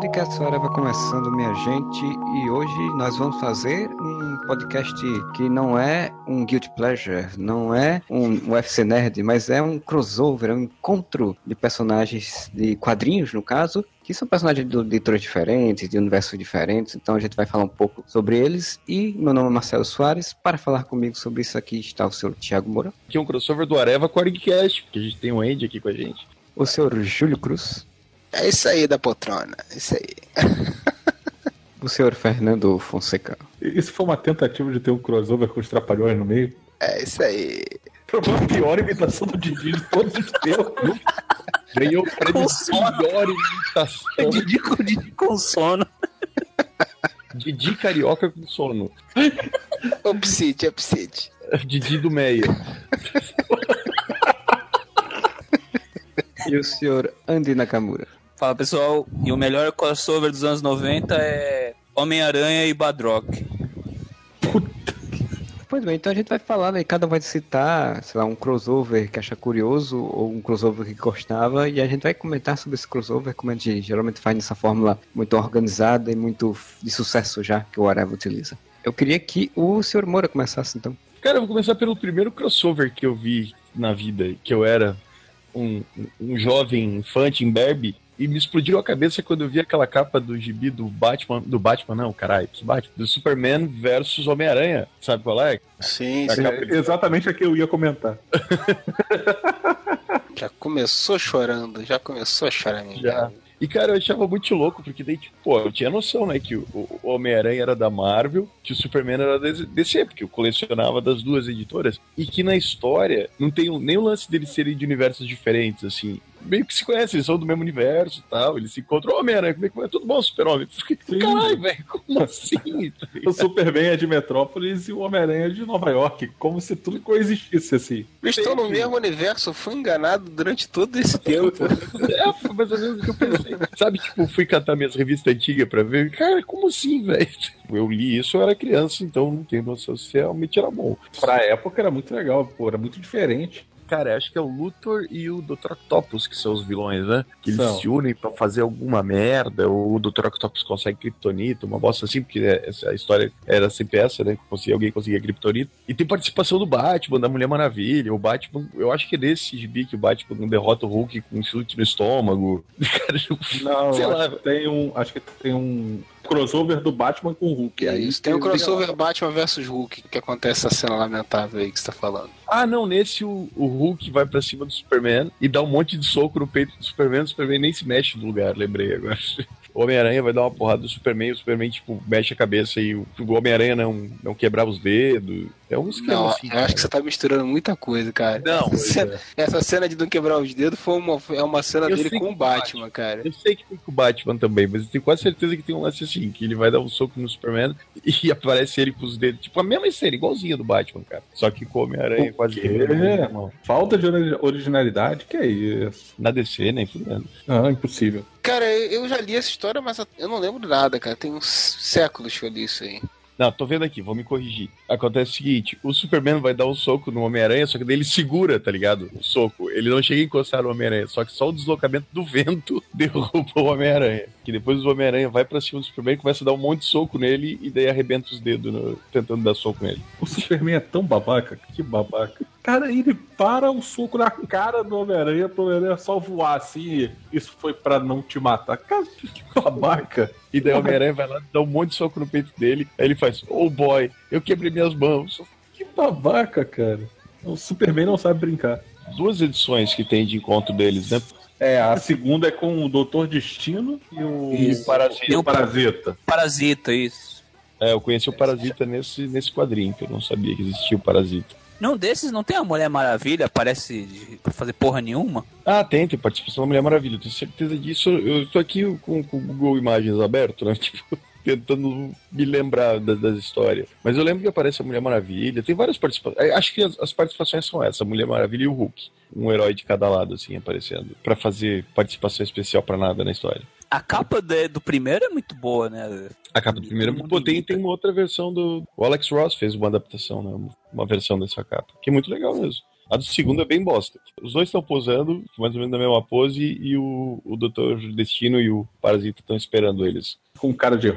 Podcast Whatever começando, minha gente, e hoje nós vamos fazer um podcast que não é um Guilty Pleasure, não é um UFC Nerd, mas é um crossover, é um encontro de personagens de quadrinhos, no caso, que são personagens de editoras diferentes, de universos diferentes, então a gente vai falar um pouco sobre eles. E meu nome é Marcelo Soares, para falar comigo sobre isso aqui está o senhor Thiago Moura. Aqui é um crossover do Areva com o Argcast, porque a gente tem um Andy aqui com a gente. O senhor Júlio Cruz. É isso aí da poltrona, é isso aí. o senhor Fernando Fonseca. Isso foi uma tentativa de ter um crossover com os Trapalhões no meio? É isso aí. Foi a pior imitação do Didi de todos os tempos. Ganhou o prêmio pior imitação. Didi com, Didi com sono. Didi carioca com sono. Opsite, opsite. Didi do Meia. e o senhor Andy Nakamura. Fala pessoal, e o melhor crossover dos anos 90 é Homem-Aranha e Badrock. Pois bem, então a gente vai falar, né? Cada um vai citar, sei lá, um crossover que acha curioso ou um crossover que gostava e a gente vai comentar sobre esse crossover, como a gente geralmente faz nessa fórmula muito organizada e muito de sucesso já que o Areva utiliza. Eu queria que o Sr. Moura começasse então. Cara, eu vou começar pelo primeiro crossover que eu vi na vida, que eu era um, um jovem infante em Barbie e me explodiu a cabeça quando eu vi aquela capa do gibi do Batman, do Batman não, caralho, do Batman, do Superman versus Homem-Aranha, sabe qual é? Sim, sim. É exatamente a que eu ia comentar. já começou chorando, já começou a chorar, já. E, cara, eu achava muito louco, porque daí, tipo, pô, eu tinha noção, né, que o, o Homem-Aranha era da Marvel, que o Superman era da DC, porque eu colecionava das duas editoras, e que na história não tem nem o lance deles serem de universos diferentes, assim meio que se conhecem, eles são do mesmo universo e tal. Eles se encontram, Homem-Aranha, como é que vai? Tudo bom, Super-Homem? Caralho, velho, como assim? o Superman é de Metrópolis e o Homem-Aranha é de Nova York, como se tudo coexistisse assim. Eles estão no mesmo universo, fui enganado durante todo esse tempo. é, foi mais ou menos o que eu pensei. Sabe, tipo, fui catar minhas revistas antigas pra ver, cara, como assim, velho? Eu li isso, eu era criança, então não tenho noção se realmente era bom. Pra época era muito legal, pô, era muito diferente. Cara, acho que é o Luthor e o Dr. Octopus que são os vilões, né? Que eles São. se unem para fazer alguma merda, ou o Dr. Octopus consegue kryptonita, uma bosta assim, porque a história era sempre essa, né? Que alguém conseguia kryptonita. E tem participação do Batman, da Mulher Maravilha. O Batman, eu acho que é desse gibi que o Batman derrota o Hulk com um chute no estômago. Não, sei lá. Tem um, acho que tem um crossover do Batman com o Hulk. É isso. Tem o crossover Batman versus Hulk, que acontece essa cena lamentável aí que você tá falando. Ah, não, nesse o, o Hulk vai para cima do Superman e dá um monte de soco no peito do Superman, o Superman nem se mexe do lugar, lembrei agora. O Homem-Aranha vai dar uma porrada do Superman, o Superman, tipo, mexe a cabeça e o, Homem-Aranha não, não quebrava os dedos. É um esquema não, assim. Eu acho que você tá misturando muita coisa, cara. Não, essa cena, é. essa cena de não quebrar os dedos foi uma, é uma cena eu dele com o Batman, Batman, cara. Eu sei que foi com o Batman também, mas eu tenho quase certeza que tem um lance assim, que ele vai dar um soco no Superman e aparece ele com os dedos. Tipo, a mesma cena, igualzinha do Batman, cara. Só que com o Homem-Aranha quase. É, Falta de originalidade, que é isso? Na DC, nem fudendo. Ah, impossível. Cara, eu já li essa história, mas eu não lembro nada, cara. Tem uns séculos que eu li isso aí. Não, tô vendo aqui, vou me corrigir. Acontece o seguinte: o Superman vai dar um soco no Homem-Aranha, só que daí ele segura, tá ligado? O soco. Ele não chega a encostar no Homem-Aranha, só que só o deslocamento do vento derruba o Homem-Aranha. Que depois o Homem-Aranha vai pra cima do Superman, começa a dar um monte de soco nele e daí arrebenta os dedos no... tentando dar soco nele. O Superman é tão babaca, que babaca. Cara, ele para o soco na cara do Homem-Aranha pro Homem-Aranha só voar assim. Isso foi para não te matar. Cara, que babaca. E daí o Homem-Aranha vai lá, dá um monte de soco no peito dele. Aí ele faz, oh boy, eu quebrei minhas mãos. Que babaca, cara. O Superman não sabe brincar. Duas edições que tem de encontro deles, né? É, a segunda é com o Doutor Destino e o, isso. Parasita. E o Parasita. Parasita, isso. É, eu conheci o Parasita nesse, nesse quadrinho, que eu não sabia que existia o Parasita. Não desses não tem a Mulher Maravilha, parece fazer porra nenhuma? Ah, tem, tem participação da Mulher Maravilha, tenho certeza disso. Eu tô aqui com, com o Google Imagens aberto, né? Tipo, tentando me lembrar da- das histórias. Mas eu lembro que aparece a Mulher Maravilha, tem várias participações. Acho que as, as participações são essas, a Mulher Maravilha e o Hulk. Um herói de cada lado, assim, aparecendo. Pra fazer participação especial pra nada na história. A capa de- do primeiro é muito boa, né? A capa do primeiro é muito boa. Tem, tem uma outra versão do. O Alex Ross fez uma adaptação, né? Uma versão dessa capa. Que é muito legal mesmo. A do segundo é bem bosta. Os dois estão posando, mais ou menos na mesma pose, e o, o Doutor Destino e o Parasita estão esperando eles. Com cara de.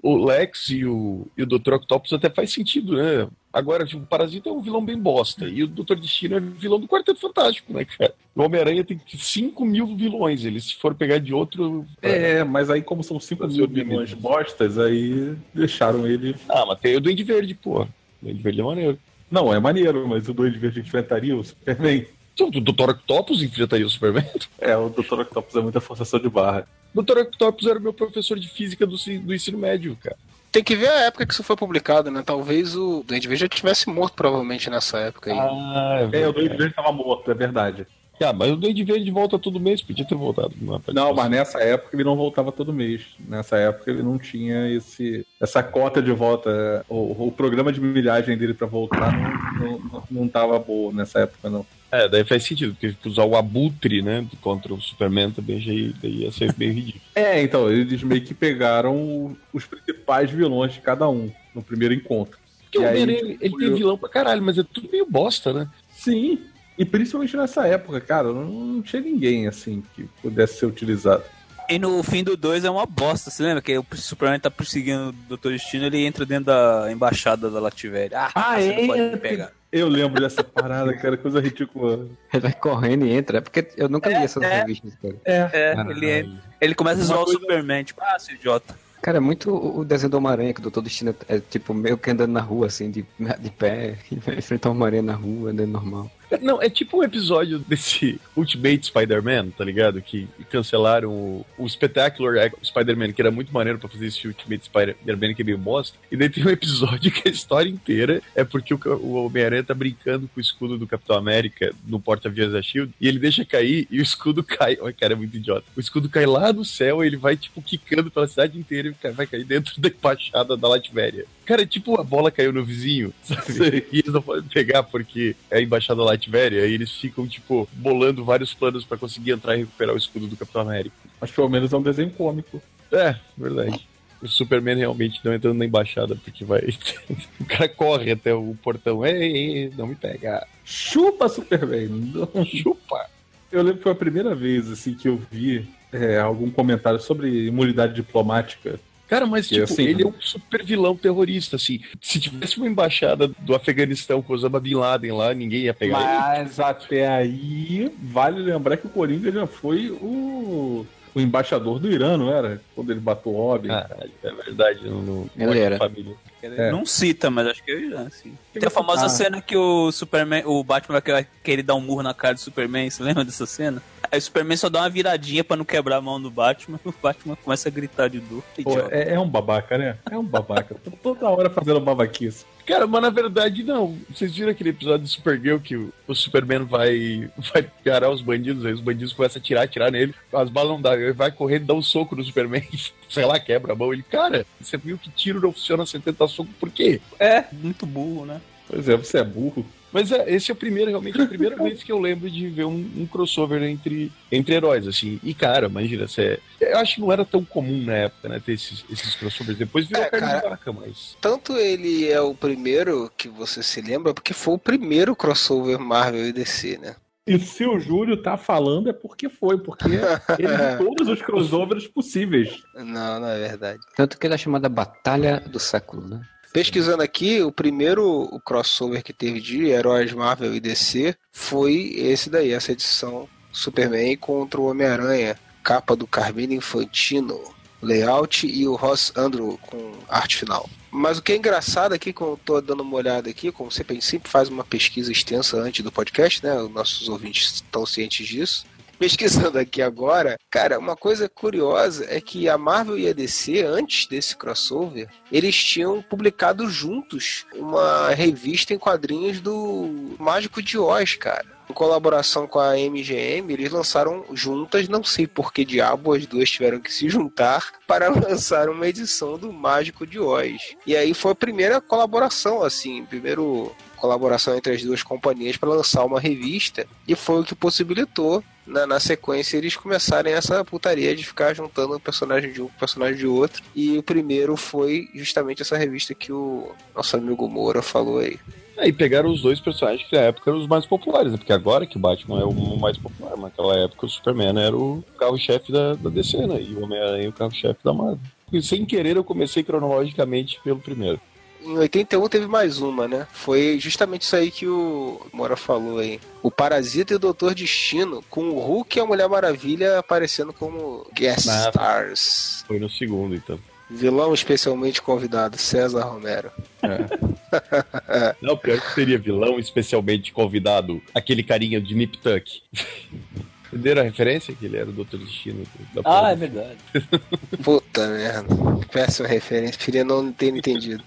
O Lex e o, e o Dr. Octopus até faz sentido, né? Agora, tipo, o Parasita é um vilão bem bosta. E o Dr. Destino é vilão do Quarteto Fantástico, né, cara? O Homem-Aranha tem 5 mil vilões. Ele, se for pegar de outro. É, mas aí, como são 5 mil milhões bostas, aí deixaram ele. Ah, mas tem o Duende Verde, pô. O Duende Verde é maneiro. Não, é maneiro, mas o Duende Verde enfrentaria o Superman. O Dr. Octopus enfrentaria o Superman. É, o Dr. Octopus é muita forçação de barra. O Dr. Octopus era o meu professor de física do, do ensino médio, cara. Tem que ver a época que isso foi publicado, né? Talvez o Duende Verde já tivesse morto, provavelmente, nessa época aí. Ah, É, o Duende Verde estava morto, é verdade. Ah, mas o Duende Verde volta todo mês, podia ter voltado. Não, participação. mas nessa época ele não voltava todo mês. Nessa época ele não tinha esse, essa cota de volta. O, o programa de milhagem dele pra voltar não, não, não tava boa nessa época, não. É, daí faz sentido, porque usar o abutre, né, contra o Superman também já ia, ia ser meio ridículo. É, então, eles meio que pegaram os principais vilões de cada um no primeiro encontro. Porque E o Homem-Aranha, tipo, ele tem eu- vilão pra caralho, mas é tudo meio bosta, né? Sim, e principalmente nessa época, cara, não, não tinha ninguém assim que pudesse ser utilizado. E no fim do 2 é uma bosta, você lembra? Que o Superman tá perseguindo o Dr. Destino ele entra dentro da embaixada da Lativéria. Ah, Ah, você é? não pode me pegar. Eu lembro dessa parada, cara, coisa ridícula. Ele vai correndo e entra. É porque eu nunca li essas é. revistas, cara. É, Caralho. ele, ele começa a zoar o Superman, tipo, ah, seu idiota. Cara, é muito o o desenho do Homem-Aranha, que o Doutor Destino é tipo meio que andando na rua, assim, de, de pé, enfrentar o Homem-Aranha na rua, andando normal. Não, é tipo um episódio desse Ultimate Spider-Man, tá ligado? Que cancelaram o, o Spectacular Spider-Man, que era muito maneiro pra fazer esse Ultimate Spider-Man que é meio bosta. E daí tem um episódio que a história inteira é porque o, o Homem-Aranha tá brincando com o escudo do Capitão América no porta-aviões da SHIELD e ele deixa cair e o escudo cai. Ai, cara, é muito idiota. O escudo cai lá do céu e ele vai, tipo, quicando pela cidade inteira e vai cair dentro da embaixada da Latvéria. Cara, é tipo a bola caiu no vizinho, sabe? E eles não podem pegar porque é a embaixada Latvéria e eles ficam, tipo, bolando vários planos pra conseguir entrar e recuperar o escudo do Capitão América. Mas pelo menos é um desenho cômico. É, verdade. O Superman realmente não entrando na embaixada porque vai. o cara corre até o portão. Ei, ei, não me pega. Chupa, Superman! Não. Chupa! Eu lembro que foi a primeira vez assim que eu vi é, algum comentário sobre imunidade diplomática. Cara, mas tipo, assim- ele é um super vilão terrorista, assim. Se tivesse uma embaixada do Afeganistão com Osama Bin Laden lá, ninguém ia pegar ele. Mas até aí, vale lembrar que o Coringa já foi o, o embaixador do Irã, não era? Quando ele matou o Robin. Caralho, é verdade. No, no Ele era. Família. É. Não cita, mas acho que é já, sim. Que Tem a famosa ah. cena que o Superman, o Batman vai querer dar um murro na cara do Superman, você lembra dessa cena? Aí o Superman só dá uma viradinha pra não quebrar a mão do Batman, o Batman começa a gritar de dor. Pô, é, é um babaca, né? É um babaca. Tô Toda hora fazendo babaquice. Cara, mas na verdade não. Vocês viram aquele episódio do Supergirl que o, o Superman vai, vai parar os bandidos, aí os bandidos começam a atirar, atirar nele, as balas não dão, ele vai correndo, dá um soco no Superman, sei lá, quebra a mão. Ele, cara, você viu que tiro não funciona sem tentar soco, por quê? É, muito burro, né? Pois é, você é burro. Mas é, esse é o primeiro, realmente, é a primeira vez que eu lembro de ver um, um crossover entre, entre heróis, assim. E, cara, imagina, você, eu acho que não era tão comum na época, né, ter esses, esses crossovers. Depois virou É, carne de cara. vaca, mas... Tanto ele é o primeiro que você se lembra, porque foi o primeiro crossover Marvel e DC, né? E se o Júlio tá falando é porque foi, porque ele viu todos os crossovers possíveis. Não, não é verdade. Tanto que ele é chamada Batalha do Século, né? Pesquisando aqui, o primeiro crossover que teve de heróis Marvel e DC foi esse daí, essa edição Superman contra o Homem-Aranha, capa do Carmine Infantino, layout e o Ross Andrew com arte final. Mas o que é engraçado aqui, como eu tô dando uma olhada aqui, como você sempre faz uma pesquisa extensa antes do podcast, né? Os nossos ouvintes estão cientes disso. Pesquisando aqui agora, cara, uma coisa curiosa é que a Marvel e a DC, antes desse crossover, eles tinham publicado juntos uma revista em quadrinhos do Mágico de Oz, cara em colaboração com a MGM, eles lançaram juntas, não sei por que diabo as duas tiveram que se juntar para lançar uma edição do Mágico de Oz. E aí foi a primeira colaboração, assim, primeiro colaboração entre as duas companhias para lançar uma revista e foi o que possibilitou na, na, sequência eles começarem essa putaria de ficar juntando um personagem de um personagem de outro e o primeiro foi justamente essa revista que o nosso amigo Moura falou aí. Aí pegaram os dois personagens que na época eram os mais populares, né? porque agora que o Batman é o mais popular, mas naquela época o Superman era o carro-chefe da, da DC, né? E o Homem-Aranha o carro-chefe da Marvel. E sem querer eu comecei cronologicamente pelo primeiro. Em 81 teve mais uma, né? Foi justamente isso aí que o Mora falou aí. O Parasita e o Doutor Destino, com o Hulk e a Mulher Maravilha aparecendo como guest ah, stars. Foi no segundo, então. Vilão especialmente convidado, César Romero. É. Não, pior que seria vilão especialmente convidado, aquele carinha de Nip Tuck. Entenderam a referência? Que ele era o Doutor Destino. ah, é verdade. Puta merda. Péssima referência. Queria não ter entendido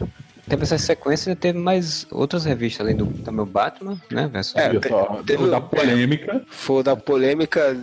teve essa sequência teve mais outras revistas, além do também o Batman, né? Versus é, te, teve da polêmica. Foi da polêmica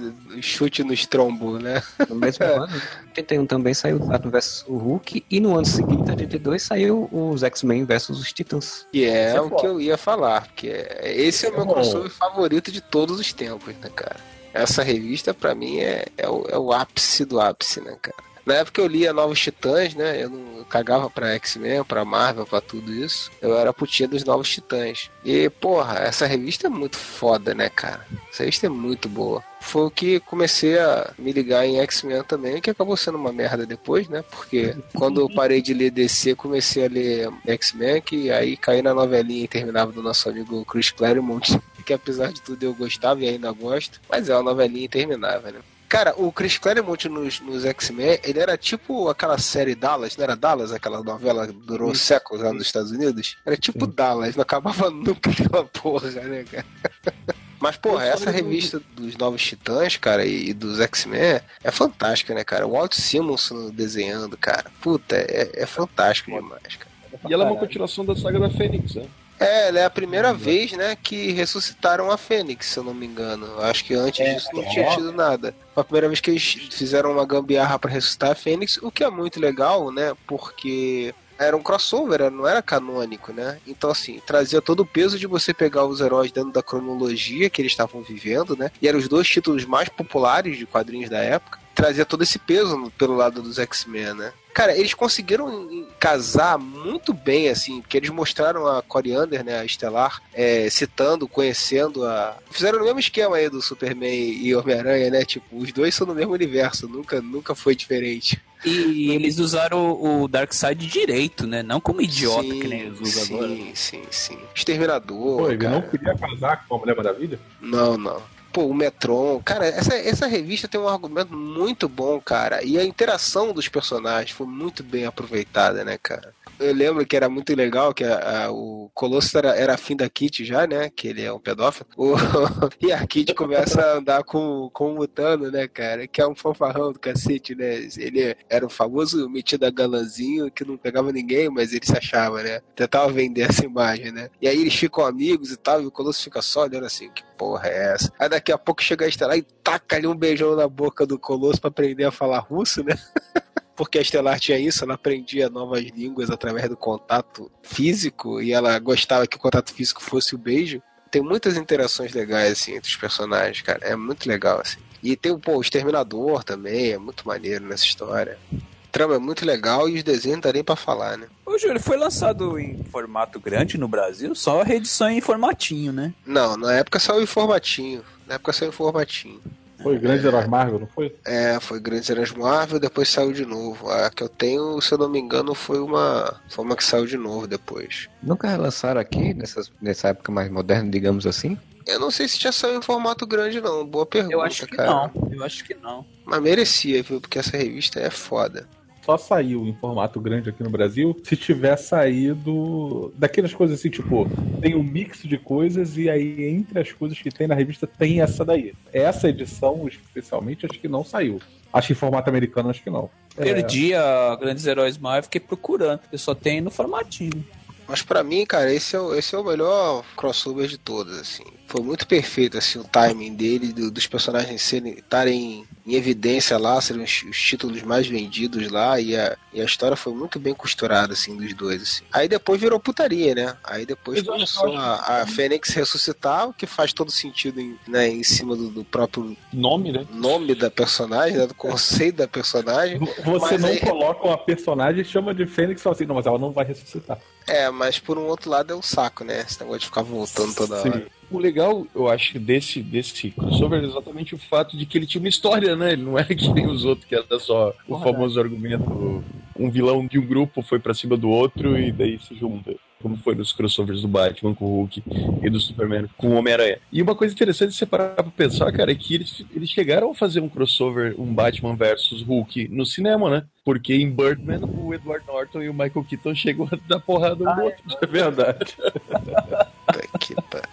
chute no estrombo, né? No mesmo ano, 81 também saiu o Batman vs o Hulk, e no ano seguinte, 82, saiu os X-Men versus os Titãs. E é, é o que eu ia falar, porque esse é o meu é crossover favorito de todos os tempos, né, cara? Essa revista, para mim, é, é, o, é o ápice do ápice, né, cara? Na época eu lia Novos Titãs, né? Eu não eu cagava pra X-Men, pra Marvel, pra tudo isso. Eu era putinha dos Novos Titãs. E, porra, essa revista é muito foda, né, cara? Essa revista é muito boa. Foi o que comecei a me ligar em X-Men também, que acabou sendo uma merda depois, né? Porque quando eu parei de ler DC, comecei a ler X-Men, que aí caí na novelinha interminável do nosso amigo Chris Claremont, que apesar de tudo eu gostava e ainda gosto, mas é uma novelinha interminável, né? Cara, o Chris Claremont nos, nos X-Men, ele era tipo aquela série Dallas, não era Dallas, aquela novela que durou séculos lá nos Estados Unidos? Era tipo Sim. Dallas, não acabava nunca aquela porra, né, cara? Mas, porra, essa revista dos Novos Titãs, cara, e, dos X-Men é fantástica, né, cara? O Walt Simonson desenhando, cara. Puta, é, é fantástico demais, cara. E ela é uma continuação da saga da Fênix, né? É, ela é a primeira vez, né, que ressuscitaram a Fênix, se eu não me engano. Acho que antes é, disso não é. tinha tido nada. Foi a primeira vez que eles fizeram uma gambiarra para ressuscitar a Fênix, o que é muito legal, né, porque era um crossover, não era canônico, né? Então, assim, trazia todo o peso de você pegar os heróis dentro da cronologia que eles estavam vivendo, né? E eram os dois títulos mais populares de quadrinhos da época. Trazia todo esse peso pelo lado dos X-Men, né? Cara, eles conseguiram casar muito bem, assim, porque eles mostraram a Coriander, né, a Estelar, é, citando, conhecendo a. Fizeram o mesmo esquema aí do Superman e Homem-Aranha, né? Tipo, os dois são no mesmo universo, nunca, nunca foi diferente. E eles usaram o, o Darkseid direito, né? Não como idiota sim, que nem eles usam sim, agora. Sim, sim, sim. Exterminador. Pô, ele cara. não queria casar com a Mulher Maravilha? Não, não pô, o Metron. Cara, essa, essa revista tem um argumento muito bom, cara. E a interação dos personagens foi muito bem aproveitada, né, cara? Eu lembro que era muito legal que a, a, o Colosso era, era afim da Kitty já, né? Que ele é um pedófilo. O, e a Kitty começa a andar com, com o Mutano, né, cara? Que é um fanfarrão do cacete, né? Ele era o famoso metido a galanzinho que não pegava ninguém, mas ele se achava, né? Tentava vender essa imagem, né? E aí eles ficam amigos e tal, e o Colosso fica só olhando assim, que porra é essa? Aí daqui a pouco chega a Estelar e taca ali um beijão na boca do Colosso pra aprender a falar russo, né? porque a Estelar tinha isso, ela aprendia novas línguas através do contato físico e ela gostava que o contato físico fosse o beijo. Tem muitas interações legais assim entre os personagens, cara. É muito legal assim. E tem pô, o Exterminador também, é muito maneiro nessa história. A trama é muito legal e os desenhos não tá nem pra falar, né? Ô, Júlio, foi lançado em formato grande no Brasil? Só a reedição em formatinho, né? Não, na época saiu em formatinho. Na época saiu em formatinho. Foi Grandes Heróis Marvel, não foi? É, foi Grandes Heróis Marvel, depois saiu de novo. A que eu tenho, se eu não me engano, foi uma, foi uma que saiu de novo depois. Nunca relançaram aqui, nessas, nessa época mais moderna, digamos assim? Eu não sei se já saiu em formato grande, não. Boa pergunta, eu acho que cara. Não, eu acho que não. Mas merecia, viu? Porque essa revista é foda. Só saiu em formato grande aqui no Brasil se tiver saído daquelas coisas assim, tipo, tem um mix de coisas e aí entre as coisas que tem na revista tem essa daí. Essa edição, especialmente, acho que não saiu. Acho que em formato americano, acho que não. Perdi a Grandes Heróis Marvel, fiquei procurando. Eu só tenho no formatinho. Mas pra mim, cara, esse é, o, esse é o melhor crossover de todos, assim. Foi muito perfeito, assim, o timing dele, do- dos personagens serem estarem em evidência lá, serem os, os títulos mais vendidos lá, e a, e a história foi muito bem costurada, assim, dos dois, assim. Aí depois virou putaria, né? Aí depois começou a, a Fênix ressuscitar, o que faz todo sentido em, né, em cima do, do próprio Nome, né? nome da personagem, né, do conceito da personagem. Você Mas não aí- coloca uma personagem e chama de Fênix assim, não, mas ela não vai ressuscitar. É, mas por um outro lado é um saco, né? Esse negócio de ficar voltando toda Sim. hora. O legal, eu acho, desse, desse crossover é exatamente o fato de que ele tinha uma história, né? Ele não era que nem os outros, que era só o Verdade. famoso argumento: um vilão de um grupo foi pra cima do outro e daí se junta. Como foi nos crossovers do Batman com o Hulk e do Superman com o Homem-Aranha. E uma coisa interessante de você parar pra pensar, cara, é que eles, eles chegaram a fazer um crossover, um Batman versus Hulk no cinema, né? Porque em Birdman, o Edward Norton e o Michael Keaton chegam a dar porrada um no outro. É verdade. Puta que pariu.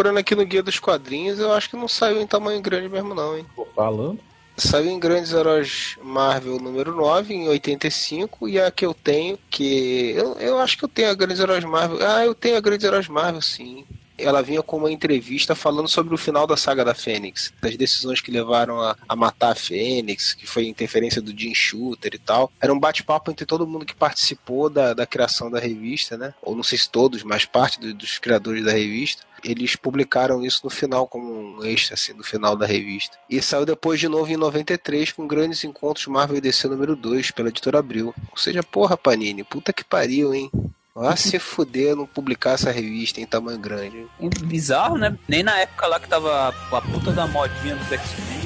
Procurando aqui no Guia dos Quadrinhos, eu acho que não saiu em tamanho grande mesmo, não, hein? Tô falando. Saiu em Grandes Heróis Marvel número 9, em 85, e a que eu tenho, que. Eu, eu acho que eu tenho a Grandes Heróis Marvel. Ah, eu tenho a Grandes Heróis Marvel, sim. Ela vinha com uma entrevista falando sobre o final da saga da Fênix, das decisões que levaram a, a matar a Fênix, que foi interferência do Jim Shooter e tal. Era um bate-papo entre todo mundo que participou da, da criação da revista, né? Ou não sei se todos, mas parte do- dos criadores da revista eles publicaram isso no final, como um extra, assim, no final da revista. E saiu depois de novo em 93 com grandes encontros Marvel e DC número 2 pela editora Abril. Ou seja, porra, Panini, puta que pariu, hein? Vá se fuder não publicar essa revista em tamanho grande. Bizarro, né? Nem na época lá que tava a puta da modinha dos X-Men.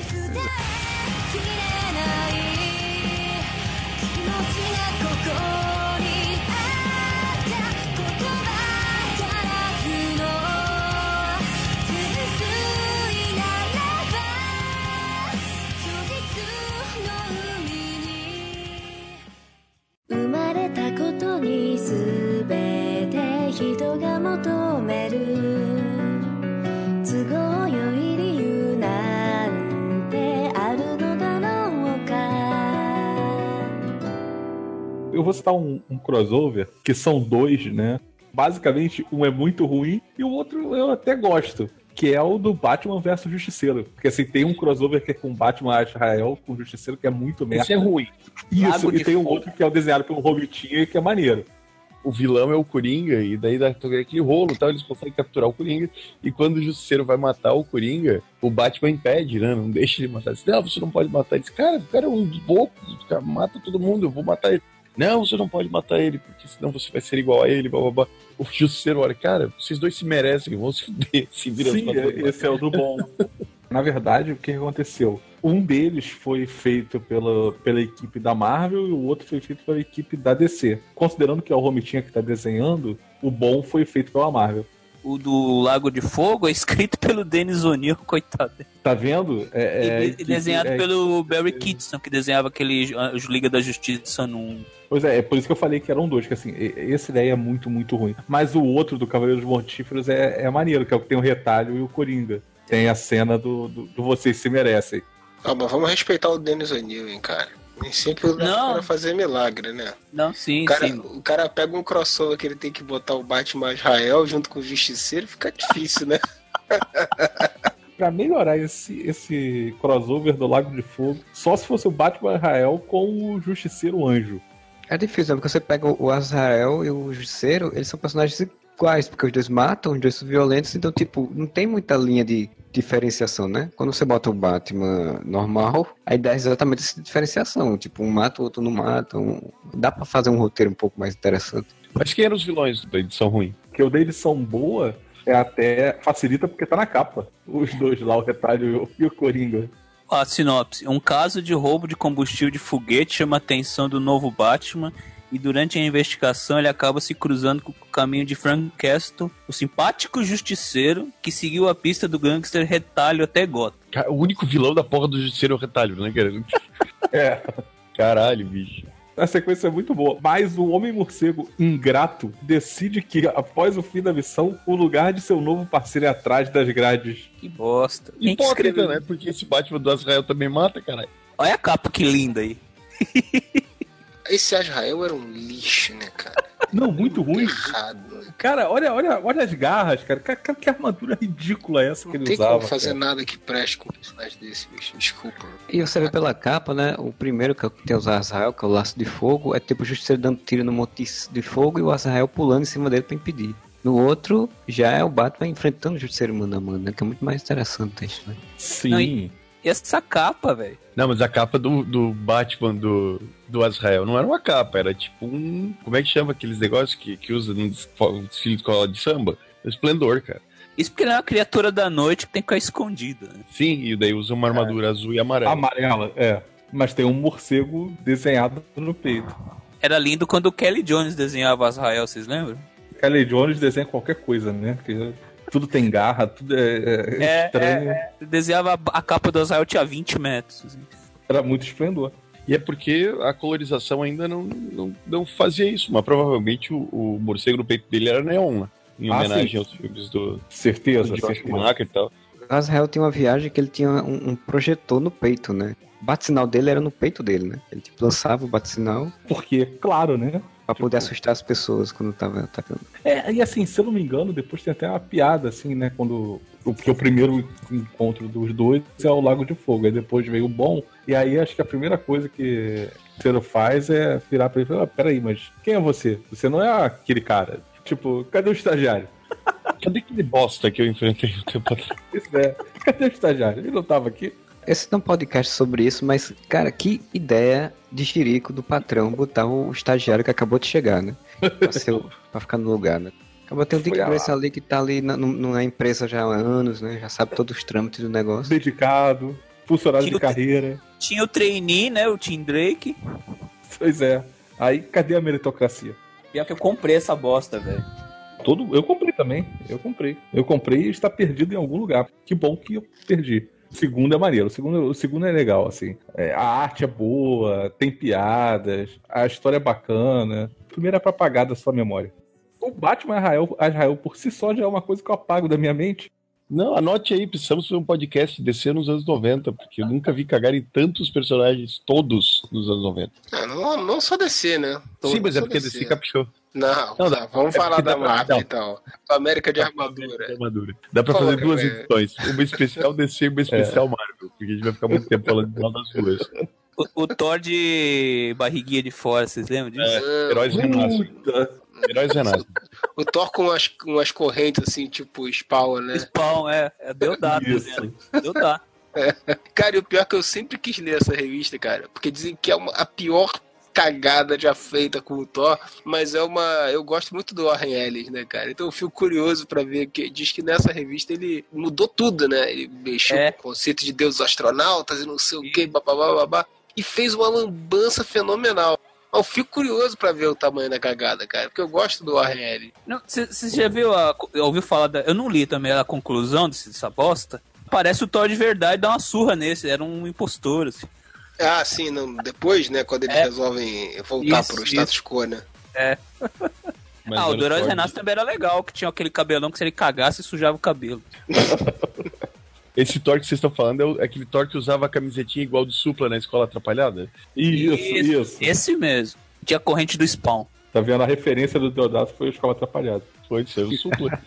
切 citar um, um crossover, que são dois, né? Basicamente, um é muito ruim e o outro eu até gosto. Que é o do Batman versus Justiceiro. Porque assim, tem um crossover que é com Batman Israel, com Justiceiro, que é muito merda. Isso é ruim. Isso, Lago e tem um outro que é o desenhado pelo Robitinho, que é maneiro. o vilão é o Coringa, e daí dá aquele rolo e tal, eles conseguem capturar o Coringa, e quando o Justiceiro vai matar o Coringa, o Batman impede, né? Não deixa ele matar. Ele diz, não, você não pode matar. Ele diz, cara, o cara é um louco, cara mata todo mundo, eu vou matar ele. Não, você não pode matar ele, porque senão você vai ser igual a ele, blá blá blá. O Justiceiro olha, cara, vocês dois se merecem, vão se fuder, se vira Sim, é- esse é o do bom. Na verdade, o que aconteceu? Um deles foi feito pela, pela equipe da Marvel e o outro foi feito pela equipe da DC. Considerando que é o Romitinha que está desenhando, o bom foi feito pela Marvel. O do Lago de Fogo é escrito pelo Dennis O'Neill, coitado. Tá vendo? É, é a e, desenhado é- pelo Barry Kitson, que desenhava aquele os Liga da Justiça num. Pois é, é por isso que eu falei que eram dois, que assim, e- esse daí é muito, muito ruim. Mas o outro do Cavaleiros Mortíferos é, é maneiro, que é o que tem o retalho e o Coringa. Tem a cena do, do, do Vocês Se Merecem. Ah, mas vamos respeitar o Dennis O'Neill, hein, cara. Nem sempre dá Não. pra fazer milagre, né? Não, sim, O cara, sim. o cara pega um crossover que ele tem que botar o Batman Israel junto com o Justiceiro, fica difícil, né? Pra melhorar esse, esse crossover do Lago de Fogo, só se fosse o Batman Israel com o Justiceiro Anjo. É difícil, né? porque você pega o Azrael e o Justiceiro, eles são personagens iguais, porque os dois matam, os dois são violentos, então, tipo, não tem muita linha de diferenciação, né? Quando você bota o Batman normal, a ideia é exatamente essa diferenciação. Tipo, um mata, o outro não mata. um- Dá pra fazer um roteiro um pouco mais interessante. Mas quem eram os vilões da edição ruim? Que o deles são boa, é até facilita porque tá na capa. Os dois lá, o retalho e o, e o Coringa. A sinopse. Um caso de roubo de combustível de foguete chama a atenção do novo Batman e durante a investigação ele acaba se cruzando com o caminho de Frank Castle, o simpático justiceiro que seguiu a pista do gangster Retalho até Gotham. O único vilão da porra do Justiceiro é o retalho, né, cara? É. Caralho, bicho. A sequência é muito boa. Mas o Homem Morcego ingrato decide que, após o fim da missão, o lugar de seu novo parceiro é atrás das grades. Que bosta. Hipócrita, né? Porque esse Batman do Azrael também mata, caralho. Olha a capa que linda aí. Esse Azrael era um lixo, né, cara? Não, muito ruim. Errado. né? Cara, olha, olha, olha as garras, cara. Cara, cara, Que armadura ridícula é essa que Não ele tem usava. como fazer cara. nada que preste com um personagem desse, bicho. Desculpa. E você vê pela capa, né? O primeiro que tem os Azrael, que é o laço de fogo, é tipo o Justiceiro dando tiro no monte de fogo e o Azrael pulando em cima dele pra impedir. No outro, já é o Batman enfrentando o Justiceiro mano a mano, né? Que é muito mais interessante o texto, né? Sim. Não, e essa capa, velho. Não, mas a capa do, do Batman do, do Azrael não era uma capa, era tipo um. Como é que chama aqueles negócios que, que usa no desfile de escola de samba? Esplendor, cara. Isso porque ele é uma criatura da noite que tem que ficar escondida. Né? Sim, e daí usa uma armadura azul e amarela. Amarela, é. Mas tem um morcego desenhado no peito. Era lindo quando o Kelly Jones desenhava Azrael, vocês lembram? Kelly Jones desenha qualquer coisa, né? Porque tudo tem garra, tudo é, é É, estranho. Ele desenhava a- capa do Azrael tinha 20 metros. assim. Era muito esplendor. E é porque a colorização ainda não, não, não fazia isso, mas provavelmente o, o morcego no peito dele era neon, né? Em Ah, homenagem sim. aos filmes do, Certeza, George certeza. Schumacher e tal. O Azrael tinha uma viagem que ele tinha um, um projetor no peito, né? O bate-sinal dele era no peito dele, né? Ele tipo, lançava o bate-sinal Porque, claro, né? Pra poder Tipo- assustar as pessoas quando tava atacando. É, e assim, se eu não me engano, depois tem até uma piada, assim, né? Quando. Porque o primeiro encontro dos dois é o Lago de Fogo, aí depois veio o bom. E aí acho que a primeira coisa que o Cero faz é virar pra ele e falar: ah, peraí, mas quem é você? Você não é aquele cara. Tipo, cadê o estagiário? Cadê aquele bosta que eu enfrentei um tempo atrás? Pois é, cadê o estagiário? Ele não tava aqui? Esse não é um podcast sobre isso, mas, cara, que ideia de xerico do patrão botar o estagiário que acabou de chegar, né? Pra, ser pra ficar no lugar, né? Acabou tem o Dick ali que tá ali na, na empresa já há anos, né? Já sabe todos os trâmites do negócio. Dedicado, funcionário de Tio- carreira. Tinha o trainee, né? O Tim Drake. Pois é. Aí cadê a meritocracia? Pior que eu comprei essa bosta, velho. Todo, eu comprei também. Eu comprei. Eu comprei e está perdido em algum lugar. Que bom que eu perdi. O segundo é maneiro. O segundo, o segundo é legal, assim. É, a arte é boa, tem piadas, a história é bacana. O primeiro é pra apagar da sua memória. O Batman Israel, Israel por si só já é uma coisa que eu apago da minha mente. Não, anote aí, precisamos fazer um podcast DC nos anos 90, porque eu nunca vi cagar em tantos personagens, todos nos anos 90. Ah, não, não só DC, né? Sim, mas é porque DC. DC caprichou. Não, Não, tá, dá- vamos é falar da Marvel e tal. América de Armadura. De armadura. Dá pra fazer duas cara. edições. Uma especial DC e uma especial Marvel, porque a gente vai ficar muito tempo falando de uma das duas. O, o Thor de barriguinha de fora, vocês lembram disso? É, Heróis renascem. Heróis renascem. O Thor com umas, umas correntes assim, tipo Spawn, né? Spawn, é. é deu dado, Isso. né? Deu dado. Cara, e o pior é que eu sempre quis ler essa revista, cara. Porque dizem que é uma- a pior cagada já feita com o Thor, mas é uma. Eu gosto muito do Warren Ellis, né, cara? Então eu fico curioso pra ver que diz que nessa revista ele mudou tudo, né? Ele mexeu É. com o conceito de deuses astronautas e não sei o que, babá, babá, e fez uma lambança fenomenal. Eu fico curioso pra ver o tamanho da cagada, cara, porque eu gosto do Ellis. Você já viu a. Ouviu falar da. Eu não li também a conclusão desse- dessa bosta. Parece o Thor de verdade dar uma surra nesse. Era um impostor, assim. Ah, sim, não, depois, né, quando eles É. resolvem voltar Isso, pro status quo, né? Mas ah, o era do Heróis Thor- Renasce também era legal, que tinha aquele cabelão que se ele cagasse, sujava o cabelo. Esse Thor que vocês estão falando é o- é aquele Thor que usava a camisetinha igual do Supla na escola atrapalhada? Isso, Isso. isso. Esse mesmo. Tinha a corrente do Spawn. Tá vendo? A referência do Deodato foi o Escola Atrapalhado. Foi, isso é o Supla.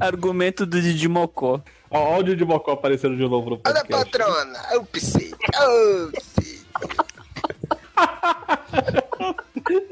Argumento do Didi Mocó. Ó, Ó, o áudio de Mocó aparecendo de novo no Olha, podcast. patrona, eu pensei, eu pensei.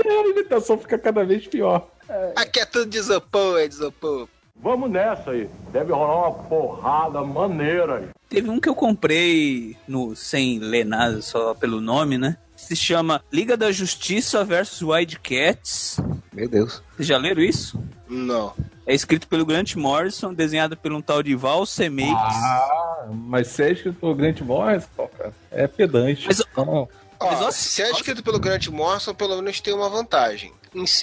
A imitação fica cada vez pior. Aqui é tudo de isopor, é de isopor. Vamos nessa aí. Deve rolar uma porrada maneira. Teve um que eu comprei no sem ler nada, só pelo nome, né? Se chama Liga da Justiça versus Wildcats. Meu Deus. Vocês já leram isso? Não. É escrito pelo Grant Morrison, desenhado por um tal de Val Semakes. Ah, mas se é escrito por Grant Morrison, cara, é pedante. Mas- Não. Mas, Ó, ó, se é escrito pelo Grant Morrison, pelo menos tem uma vantagem.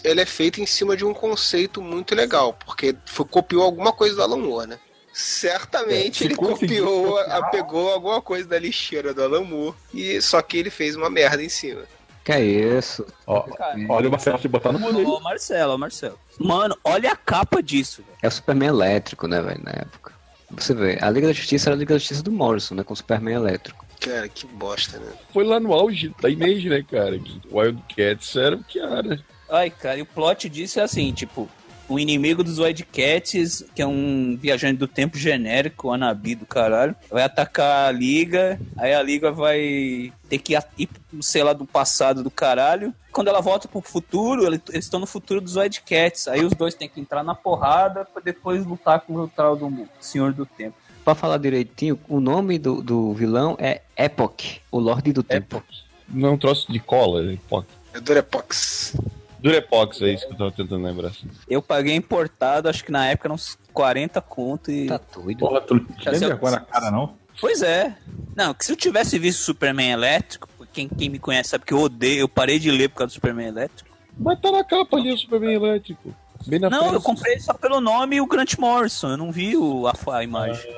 Ele é feito em cima de um conceito muito legal, porque foi, copiou alguma coisa do Alan Moore, né? Certamente É, ele copiou, copiar- a- pegou alguma coisa da lixeira do Alan Moore, e só que ele fez uma merda em cima. Que é isso? Ó, olha o Marcelo te botar no mundo. Ô, Marcelo, ô, Marcelo. Mano, olha a capa disso, velho. É o Superman elétrico, né, velho, na época. Você vê, a Liga da Justiça era a Liga da Justiça do Morrison, né, com o Superman elétrico. Cara, que bosta, né? Foi lá no auge da Image, né, cara? Que Wildcats era o que era. Ai, cara, e o plot disso é assim, tipo, o inimigo dos Wildcats, que é um viajante do tempo genérico, Anabi do caralho, vai atacar a Liga, aí a Liga vai ter que ir, sei lá, do passado do caralho. Quando ela volta pro futuro, ele- eles estão no futuro dos Wildcats, aí os dois têm que entrar na porrada pra depois lutar com o tal do Senhor do Tempo. Pra falar direitinho, o nome do, do vilão é Epoch, o Lorde do Tempo. Não é um troço de cola, né? Epox. É Durepox. Durepox, é isso que eu tava tentando lembrar. Eu paguei importado, acho que na época eram uns 40 conto e... Tá doido. Porra, tu não Já sei- vergonha na cara, não? Pois é. Não, que se eu tivesse visto Superman elétrico, quem, quem me conhece sabe que eu odeio, eu parei de ler por causa do Superman elétrico. Mas tá na capa ali o Superman elétrico. Bem na não, frente. eu comprei só pelo nome e o Grant Morrison, eu não vi o, a, a imagem.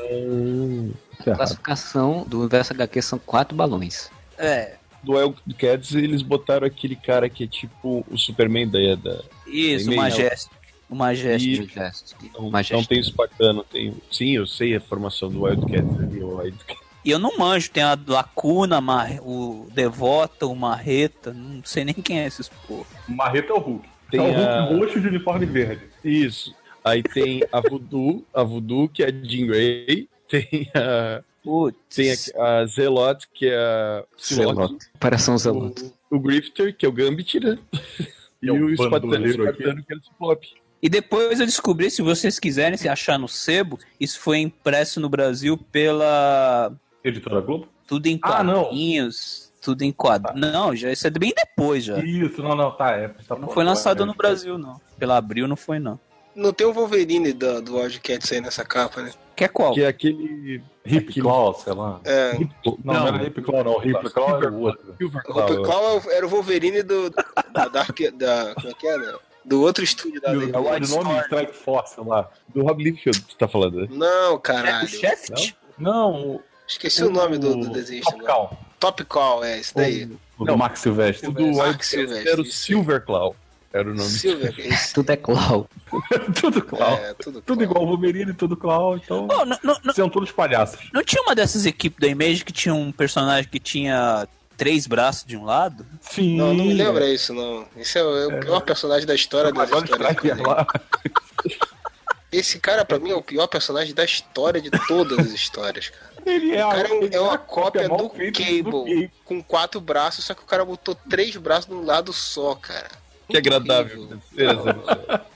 É A classificação do universo HQ são quatro balões. É, Do Wildcats, eles botaram aquele cara que é tipo o Superman da... da isso, o E-mail. Majestic. O Majestic. E- Majestic. não, Majestic. não tem o Espartano, tem... Sim, eu sei a formação do Wildcats ali, o Wildcats. E eu não manjo, tem a Lacuna, Mar- o Devota, o Marreta, não sei nem quem é esses porra. O Marreta é o Hulk. Tem é o Hulk a- roxo de uniforme verde. Isso. Aí tem a Voodoo, a Voodoo, que é a Jean Grey. Tem a, Putz. tem a, a Zelot, que é a Psylocke. Zelote. Operação Zelote. O, o Grifter, que é o Gambit, né? E É o Espartano, que era o Ciclope. E depois eu descobri, se vocês quiserem se achar no sebo, isso foi impresso no Brasil pela Editora Globo? Tudo em Ah, não. quadrinhos, tudo em quadrinhos. Não, já isso é bem depois já. Isso, não, não, tá. É, tá Não pô, foi lançado é, no Brasil, não. Pela Abril não foi, não. Não tem o Wolverine do, do Wildcats aí nessa capa, né? Que é qual? Que é aquele. Hip aquele- Claw, sei lá. É. Não, não, era Hip Claw, não. Hip Claw era o outro. Silver O. Hope Claw era o Wolverine do, da Dark. Da, como é que é, né? Do outro estúdio da o Lei. o nome Strike Force lá. Do Rob Liefeld, tu tá falando, né? Não, É caralho. o Shaft? Não, o. Esqueci o nome do, do desenho. Top Call. Top Call, é esse daí. O do Max Silvestre. O do Wildcats Silvestre, era o. Silver Claw. Era o nome. Silver. Tudo é Clau. tudo Claw. É, tudo, Tudo igual o Wolverine, tudo Claw, então. Oh, não, não, São todos palhaços. não tinha uma dessas equipes da Image que tinha um personagem que tinha três braços de um lado? Sim. Não, não me lembra isso, não. Esse é o, é o pior personagem da história das Agora histórias. Striker quadrinhos. lá. Esse cara, pra mim, é o pior personagem da história de todas as histórias, cara. Ele é, O cara é, um- é uma cópia do feita Cable, com quatro braços, só que o cara botou três braços num lado só, cara. Que agradável.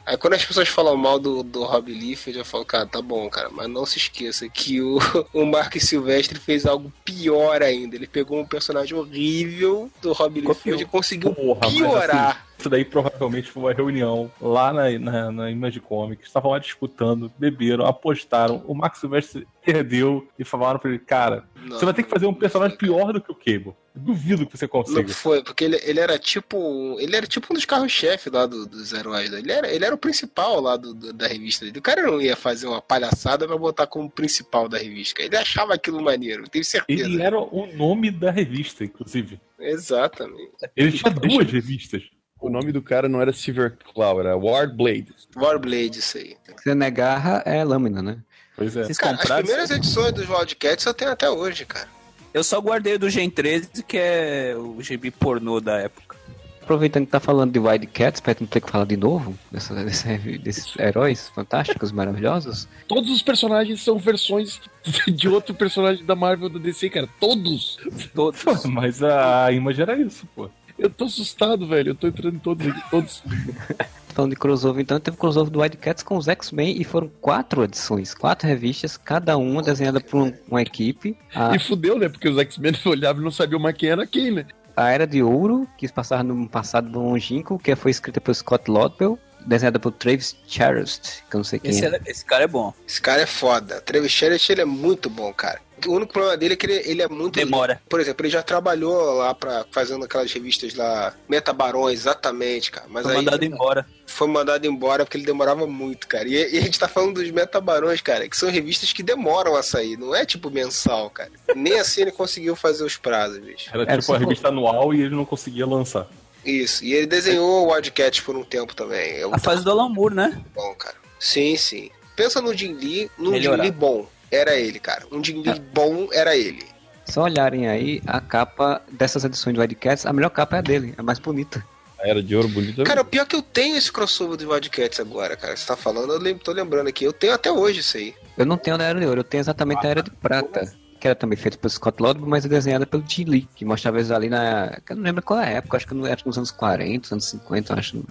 Aí quando as pessoas falam mal do, do Rob Liefeld, eu falo, cara, tá bom, cara, mas não se esqueça que o, o Mark Silvestre fez algo pior ainda. Ele pegou um personagem horrível do Rob Liefeld e conseguiu Porra, mas piorar. Isso daí provavelmente foi uma reunião lá na, na, na Image Comics. Estavam lá disputando, beberam, apostaram. O Max Silvestre perdeu e falaram pra ele: Cara, Não, você vai ter que fazer um personagem pior do que o Cable. Duvido que você Não consiga. foi, porque ele, ele era tipo. Ele era tipo um dos carros-chefe lá do- dos heróis. né? Ele era, ele era o principal lá do, do- da revista dele. O cara não ia fazer uma palhaçada pra botar como principal da revista. Ele achava aquilo maneiro, tenho certeza. Ele era o nome da revista, inclusive. Exatamente. Ele tinha duas revistas. O nome do cara não era Silver Claw, era Ward Blade. Warblade, isso aí. Se não é garra, é lâmina, né? Pois é. Vocês Cara, as primeiras edições dos Wildcats eu tenho até hoje, cara. Eu só guardei o do Gen 13, que é o GB pornô da época. Aproveitando que tá falando de Wildcats, pra não ter que falar de novo dessa, desses heróis fantásticos, maravilhosos. Todos os personagens são versões de outro personagem da Marvel da DC, cara. Todos. Todos. Mas a Image era isso, pô. Eu tô assustado, velho. Eu tô entrando em todos aqui. Todos. Falando de crossover, então teve crossover do Wildcats com os X-Men e foram quatro edições, quatro revistas, cada uma desenhada por um- uma equipe. A, E fudeu, né? Porque os X-Men olhavam e não sabiam mais quem era quem, né? a Era de Ouro, que passava no passado longínquo, que foi escrita por Scott Lobdell, desenhada por Travis Charest, que eu não sei quem Esse, é. era- esse cara é bom. Esse cara é foda. Travis Charest, ele é muito bom, cara. O único problema dele é que ele, ele é muito. Demora. Por exemplo, ele já trabalhou lá pra, fazendo aquelas revistas lá, Metabarões, exatamente, cara. Mas Foi aí. mandado embora. foi mandado embora porque ele demorava muito, cara. E, e a gente tá falando dos Metabarões, cara, que são revistas que demoram a sair, não é tipo mensal, cara. Nem assim ele conseguiu fazer os prazos, bicho. Era Era tipo a revista anual e ele não conseguia lançar. Isso. E ele desenhou o Wildcat por um tempo também. É A fase do Alan Moore, né? bom, cara. Sim, sim. Pensa no Jim Lee, num Jim. Lee bom. Era ele, cara. Um Jim Lee bom era ele. Só olharem aí a capa dessas edições do Wildcats, a melhor capa é a dele, a mais bonita. A Era de Ouro bonita. Cara, o pior é que eu tenho esse crossover do Wildcats agora, cara. Você tá falando, eu lem- tô lembrando aqui. Eu tenho até hoje isso aí. Eu não tenho a da Era de Ouro, eu tenho exatamente a Era de Prata. Que era também feita pelo Scott Lodberg, mas é desenhada pelo Jim Lee, que mostrava eles ali na. que Eu não lembro qual é a época, acho que não era nos anos 40, anos 50, eu acho. Um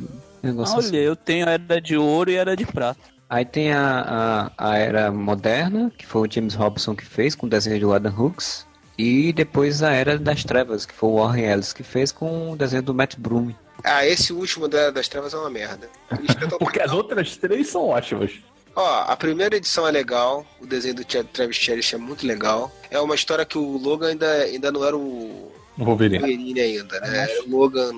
negócio assim. Olha, eu tenho a Era de Ouro e a Era de Prata. Aí tem a, a, a Era Moderna, que foi o James Robson que fez, com o desenho do Adam Hooks. E depois a Era das Trevas, que foi o Warren Ellis que fez com o desenho do Matt Broom. Ah, esse último da- das trevas é uma merda. Porque as outras três são ótimas. Ó, a primeira edição é legal, o desenho do Travis Cherish é muito legal. É uma história que o Logan ainda, ainda não era o Wolverine. Wolverine ainda, né? Era o Logan,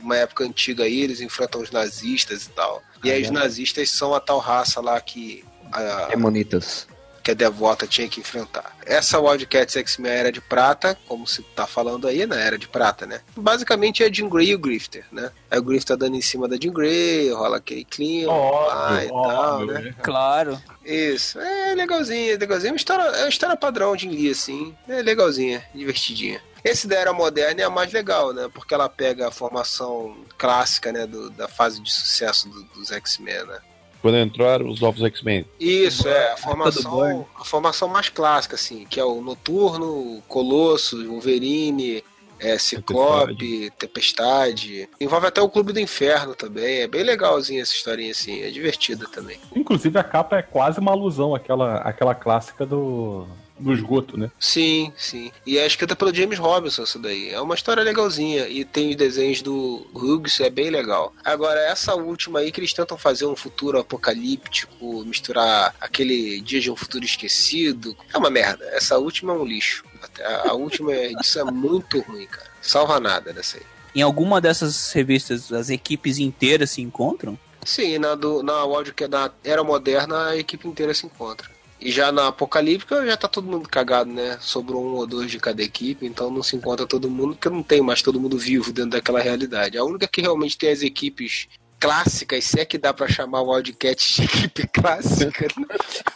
numa época antiga aí, eles enfrentam os nazistas e tal. E aí os nazistas são a tal raça lá que a, Demonitas. Que a Devota tinha que enfrentar. Essa Wildcats X-Men Era de Prata, como se tá falando aí, né? Era de Prata, né? Basicamente é Jean Grey e o Grifter, né? Aí o Grifter dando em cima da Jean Grey, rola aquele clima lá e tal, né? Claro. Isso, é legalzinho, é legalzinho. É uma história, é uma história padrão de Lee, assim. É legalzinha, divertidinha. Esse da Era Moderna é a mais legal, né? Porque ela pega a formação clássica, né? do- da fase de sucesso do- dos X-Men, né? Quando entraram os novos X-Men. Isso, é, a formação, a formação mais clássica, assim, que é o Noturno, Colosso, o Wolverine, é, Ciclope, Tempestade. Envolve até o Clube do Inferno também. É bem legalzinha essa historinha, assim, é divertida também. Inclusive a capa é quase uma alusão àquela, àquela clássica do, do esgoto, né? Sim, sim. E é escrita pelo James Robinson, isso daí. É uma história legalzinha. E tem os desenhos do Hughes, é bem legal. Agora, essa última aí que eles tentam fazer um futuro apocalíptico, misturar aquele dia de um futuro esquecido. É uma merda. Essa última é um lixo. A, a última edição é muito ruim, cara. Salva nada dessa aí. Em alguma dessas revistas, as equipes inteiras se encontram? Sim, na, do, na Wildcat, na Era Moderna, a equipe inteira se encontra. E já na Apocalíptica já tá todo mundo cagado, né? Sobrou um ou dois de cada equipe, então não se encontra todo mundo, porque não tem mais todo mundo vivo dentro daquela realidade. A única que realmente tem as equipes clássicas, se é que dá pra chamar o Wildcat de equipe clássica, né?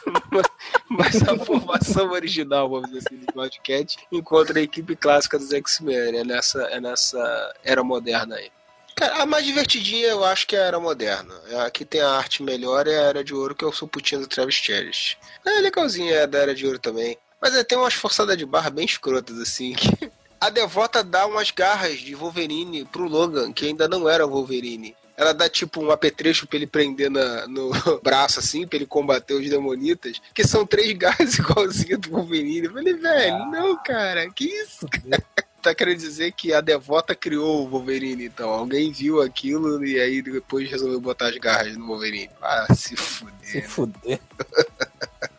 mas a formação original, vamos dizer assim, do Wildcat, encontra a equipe clássica dos X-Men, né? Nessa, é nessa era moderna aí. Cara, a mais divertidinha eu acho que é a Era Moderna. A que tem a arte melhor é a Era de Ouro, que eu sou putinho do Travis Cherish. É legalzinha é da Era de Ouro também. Mas é, tem umas forçadas de barra bem escrotas, assim. Que a Devota dá umas garras de Wolverine pro Logan, que ainda não era Wolverine. Ela dá tipo um apetrecho pra ele prender na, no braço, assim, pra ele combater os demonitas, que são três garras igualzinhas do Wolverine. Eu falei, velho, não, cara, que isso, cara? Tá querendo dizer que a Devota criou o Wolverine, então. Alguém viu aquilo e aí depois resolveu botar as garras no Wolverine. Ah, se Se fuder. fuder.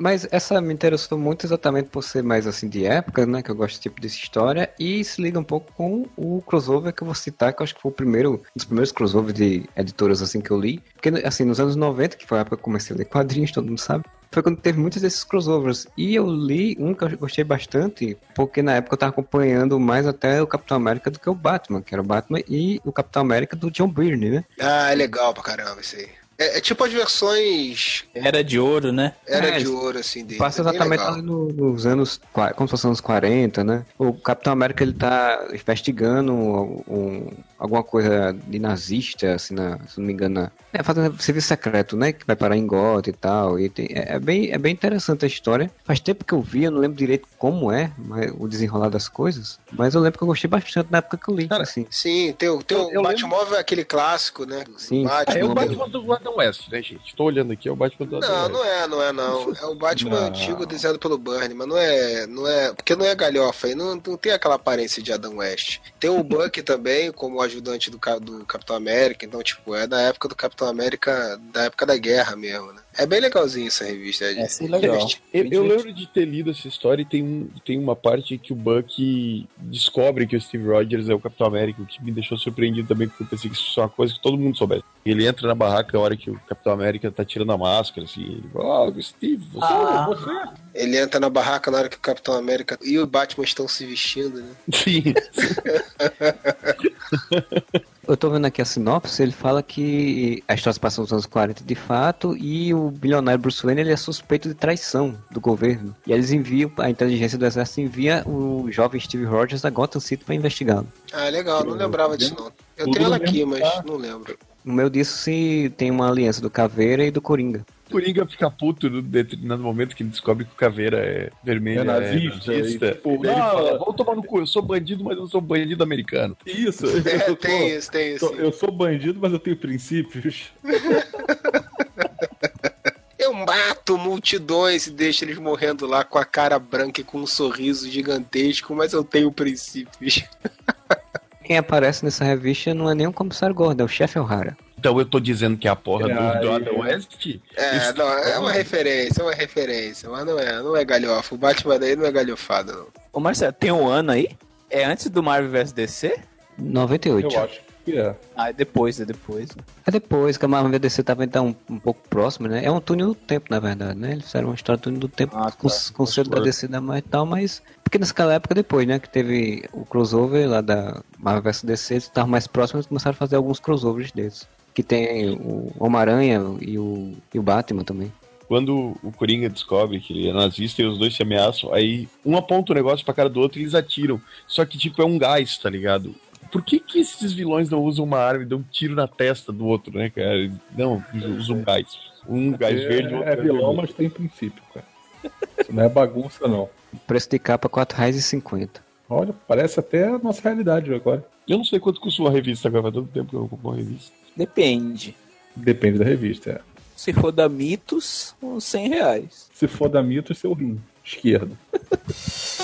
Mas essa me interessou muito exatamente por ser mais assim de época, né? Que eu gosto desse tipo de história. E se liga um pouco com o crossover que eu vou citar, que eu acho que foi o primeiro, um dos primeiros crossovers de editoras assim que eu li. Porque assim, nos anos 90, que foi a época que eu comecei a ler quadrinhos, todo mundo sabe. Foi quando teve muitos desses crossovers. E eu li um que eu gostei bastante, porque na época eu tava acompanhando mais até o Capitão América do que o Batman, que era o Batman e o Capitão América do John Byrne, né? Ah, é legal pra caramba isso aí. É, é tipo as versões Era de ouro, né? Era É, de ouro, assim, dele. Passa É exatamente ali no- nos anos, como se fosse anos 40, né? O Capitão América ele tá investigando um- um- alguma coisa de nazista, assim, na- se não me engano, é, fazendo serviço secreto, né? Que vai parar em Gotham e tal. E tem- é, é bem, é bem interessante a história. Faz tempo que eu vi, eu não lembro direito como é mas, o desenrolar das coisas, mas eu lembro que eu gostei bastante na época que eu li. Cara, assim. Sim, tem o, tem o Eu- Batmóvel, é aquele clássico, né? do Sim. Batman. É o Batman do Adam West, né, gente? Tô olhando aqui, é o Batman do Adam Não, West. não é, não é não. É o Batman Não. antigo desenhado pelo Burnie, mas não é, não é, porque não é galhofa, aí não, não tem aquela aparência de Adam West. Tem o Buck também como ajudante do, do Capitão América, então tipo, é da época do Capitão América, da época da guerra mesmo, né? É bem legalzinho essa revista. É, é legal. Eu, eu lembro de ter lido essa história e tem, um, tem uma parte que o Buck descobre que o Steve Rogers é o Capitão América, o que me deixou surpreendido também, porque eu pensei que isso é uma coisa que todo mundo soubesse. Ele entra na barraca a hora que o Capitão América tá tirando a máscara, assim, ele fala, ah, Steve, você, Ah. você. Ele entra na barraca na hora que o Capitão América e o Batman estão se vestindo, né? Sim. Eu tô vendo aqui a sinopse, ele fala que a história se passa nos anos 40 de fato e o bilionário Bruce Wayne ele é suspeito de traição do governo. E eles enviam, a inteligência do exército envia o jovem Steve Rogers a Gotham City pra investigá-lo. Ah, legal, não lembrava disso não. Eu tenho ela aqui, mas lugar. não lembro. No meio disso se tem uma aliança do Caveira e do Coringa. O Coringa fica puto no determinado momento que ele descobre que o Caveira é vermelho, É nazista, e, tipo, Daí ele não, fala, vamos tomar no cu, eu sou bandido, mas eu não sou bandido americano. Isso. É, eu, tem tô- isso, tem isso. tô- eu sou bandido, mas eu tenho princípios. Eu mato multidões e deixo eles morrendo lá com a cara branca e com um sorriso gigantesco, mas eu tenho princípios. Quem aparece nessa revista não é nem o comissário Gordon, é o chefe O'Hara. Então eu tô dizendo que é a porra É, do, do aí- Adam West. É, não, é uma referência, é uma referência, mas não é, não é galhofa. O Batman daí não é galhofado, não. Ô Marcelo, tem um ano aí? É antes do Marvel vs DC? 98. Eu acho que é. Ah, é depois, é depois. É depois que a Marvel VDC tava então um, um pouco próximo, né? É um túnel do tempo, na verdade, né? Eles fizeram uma história do túnel do tempo Ah, com, tá. com o selo da DC da mais e tal, mas. Porque naquela época depois, né? Que teve o crossover lá da Marvel vs DC, eles estavam mais próximos e começaram a fazer alguns crossovers desses. Que tem o Homem-Aranha e o, e o Batman também. Quando o Coringa descobre que ele é nazista e os dois se ameaçam, aí um aponta o negócio pra cara do outro e eles atiram. Só que, tipo, é um gás, tá ligado? Por que, que esses vilões não usam uma arma e dão um tiro na testa do outro, né, cara? Não, usam um gás. Um gás verde, o outro é, é vilão, mas tem princípio, cara. Isso não é bagunça, não. Preço de capa R$ 4,50. Olha, parece até a nossa realidade agora. Eu não sei quanto custa uma revista agora, faz tanto tempo que eu compro uma revista. Depende. Depende da revista. é. Se for da Mitos, uns 100 reais. Se for da Mitos, seu rim. Esquerdo.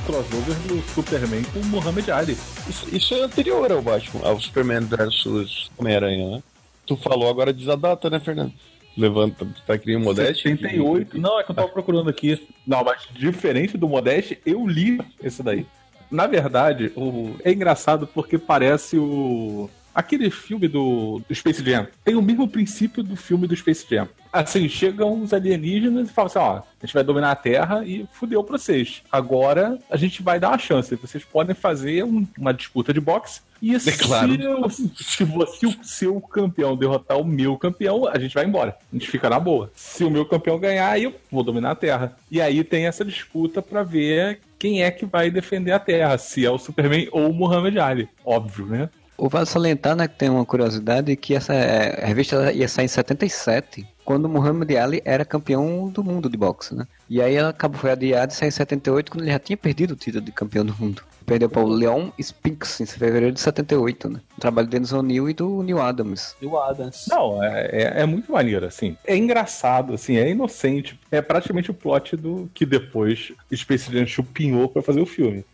crossover do Superman com o Muhammad Ali. Isso, isso é anterior ao Batman, ao Superman versus Homem-Aranha, né? Tu falou agora diz a data, né, Fernando? Levanta, tá criando modéstia. 78. Não, é que eu tava procurando aqui. Não, mas diferente do Modeste, eu li esse daí. Na verdade, o... é engraçado porque parece o. Aquele filme do, do Space Jam. Tem o mesmo princípio do filme do Space Jam. Assim, chegam os alienígenas e falam assim: ó, a gente vai dominar a Terra e fudeu pra vocês. Agora a gente vai dar uma chance. Vocês podem fazer um- uma disputa de boxe. E se, claro. eu- se você, o seu campeão derrotar o meu campeão, a gente vai embora. A gente fica na boa. Se o meu campeão ganhar, eu vou dominar a Terra. E aí tem essa disputa pra ver quem é que vai defender a Terra, se é o Superman ou o Muhammad Ali. Óbvio, né? O vale salientar, né, que tem uma curiosidade, que essa é, revista ia sair em 77, quando o Muhammad Ali era campeão do mundo de boxe, né? E aí ela acabou, foi adiada e saiu em 78, quando ele já tinha perdido o título de campeão do mundo. Perdeu para o Leon Spinks em fevereiro de 78, né? O trabalho do Dennis O'Neill e do Neil Adams. O Adams. Não, é, é, é muito maneiro, assim. É engraçado, assim, é inocente. É praticamente o plot do que depois Space Jam chupinhou pra fazer o filme.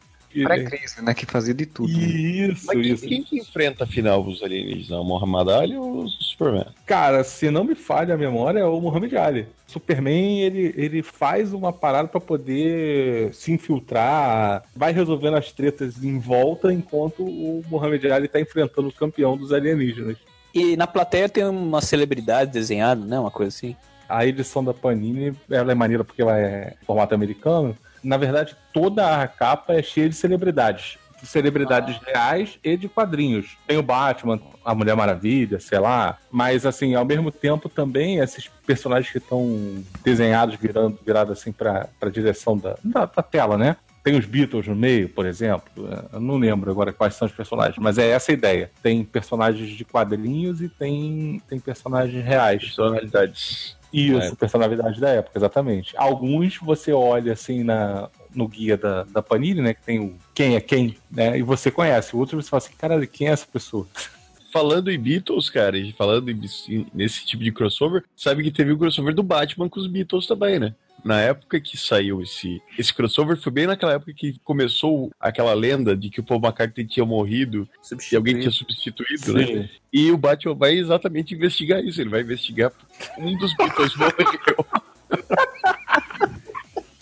Pré-crise, né? Que fazia de tudo. né? Isso, Mas quem, isso. quem que enfrenta afinal os alienígenas? O Muhammad Ali ou o Superman? Cara, se não me falha a memória, é o Muhammad Ali. Superman, ele, ele faz uma parada pra poder se infiltrar, vai resolvendo as tretas em volta, enquanto o Muhammad Ali tá enfrentando o campeão dos alienígenas. E na plateia tem uma celebridade desenhada, né? Uma coisa assim. A edição da Panini, ela é maneira porque ela é formato americano. Na verdade, toda a capa é cheia de celebridades. Celebridades reais e de quadrinhos. Tem o Batman, a Mulher Maravilha, sei lá. Mas, assim, ao mesmo tempo também, esses personagens que estão desenhados, virando, virados assim pra, pra direção da, da, da tela, né? Tem os Beatles no meio, por exemplo. Eu não lembro agora quais são os personagens, mas é essa a ideia. Tem personagens de quadrinhos e tem, tem personagens reais. Personalidades. Isso, É. personalidade da época, exatamente. Alguns você olha assim na, no guia da, da Panini, né? Que tem o quem é quem, né? E você conhece. Outros você fala assim, caralho, quem é essa pessoa? falando em Beatles, cara, e falando em- nesse tipo de crossover, sabe que teve o crossover do Batman com os Beatles também, né? Na época que saiu esse, esse crossover, foi bem naquela época que começou aquela lenda de que o Paul McCartney tinha morrido e alguém tinha substituído, né? E o Batman vai exatamente investigar isso. Ele vai investigar um dos Beatles morreu.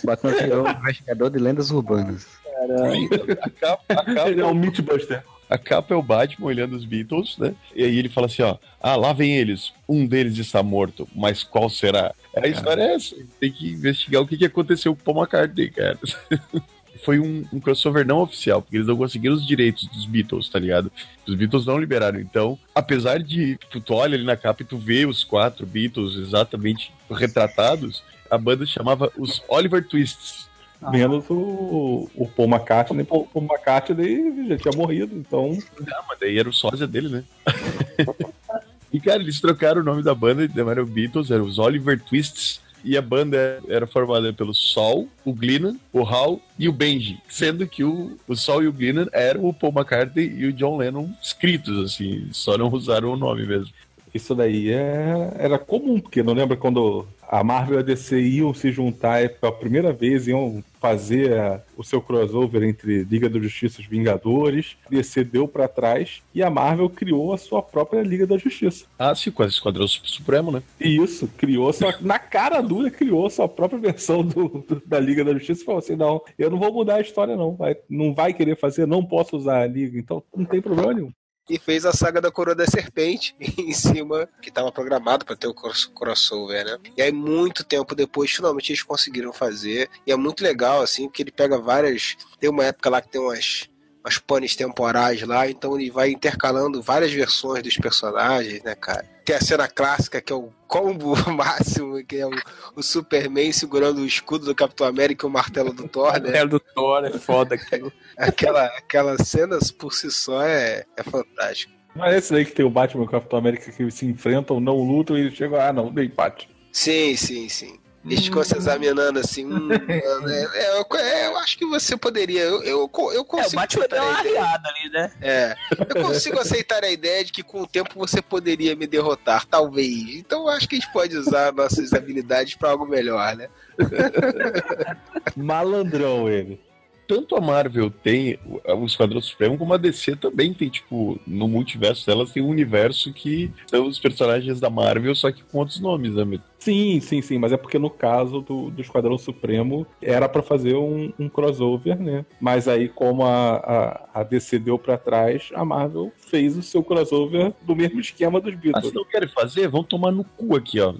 Batman virou um investigador de lendas urbanas. A capa, a capa Ele é um Mythbuster. A capa é o Batman olhando os Beatles, né? E aí ele fala assim, ó, ah, lá vem eles, um deles está morto, mas qual será? A história é essa, tem que investigar o que, que aconteceu com o Paul McCartney, cara. Foi um, um crossover não oficial, porque eles não conseguiram os direitos dos Beatles, tá ligado? Os Beatles não liberaram, então, apesar de tu, tu olha ali na capa e tu vê os quatro Beatles exatamente retratados, a banda chamava os Oliver Twists. Menos o, o Paul McCartney. O Paul McCartney já tinha morrido, então. Ah, mas daí era o sósia dele, né? e, cara, eles trocaram o nome da banda, chamaram Beatles, eram os Oliver Twists. E a banda era formada pelo Sol, o Glennon, o Hal e o Benji. Sendo que o, o Sol e o Glennon eram o Paul McCartney e o John Lennon escritos, assim. Só não usaram o nome mesmo. Isso daí é, era comum, porque não lembra quando a Marvel e a DC iam se juntar pela primeira vez, iam fazer a- o seu crossover entre Liga da Justiça e os Vingadores. A DC deu pra trás e a Marvel criou a sua própria Liga da Justiça. Ah, sim, com a Esquadrão Supremo, né? E isso, criou sua, na cara dura, criou sua própria versão do, do- da Liga da Justiça e falou assim: não, eu não vou mudar a história, não. Vai, não vai querer fazer, não posso usar a Liga, então não tem problema nenhum. E fez a saga da Coroa da Serpente em cima, que estava programado para ter o cross- crossover, né? E aí, muito tempo depois, finalmente eles conseguiram fazer. E é muito legal, assim, porque ele pega várias. Tem uma época lá que tem umas. Umas panes temporais lá, então ele vai intercalando várias versões dos personagens, né, cara? Tem a cena clássica que é o combo máximo, que é o, o Superman segurando o escudo do Capitão América e o martelo do Thor, né? É do Thor, é foda aquilo. Aquela, aquela cena por si só é, é fantástica. Mas é esse daí que tem o Batman e o Capitão América que se enfrentam, não lutam e eles chegam, ah, não, deu empate. Sim, sim, sim. Eles ficam se examinando assim. hum, é, é, eu, é, eu acho que você poderia. Eu, eu, eu É, o consigo deu aceitar uma a ideia. ali, né? É, eu consigo aceitar a ideia de que com o tempo você poderia me derrotar, talvez. Então eu acho que a gente pode usar nossas habilidades para algo melhor, né? Malandrão ele. Tanto a Marvel tem o o Esquadrão Supremo, como a DC também tem, tipo, no multiverso delas tem um universo que são os personagens da Marvel, só que com outros nomes, né? Sim, sim, sim, mas é porque no caso do, do Esquadrão Supremo era pra fazer um, um crossover, né? Mas aí, como a, a, a DC deu pra trás, a Marvel fez o seu crossover do mesmo esquema dos Ah, Beatles. se não querem fazer, vão tomar no cu aqui, ó.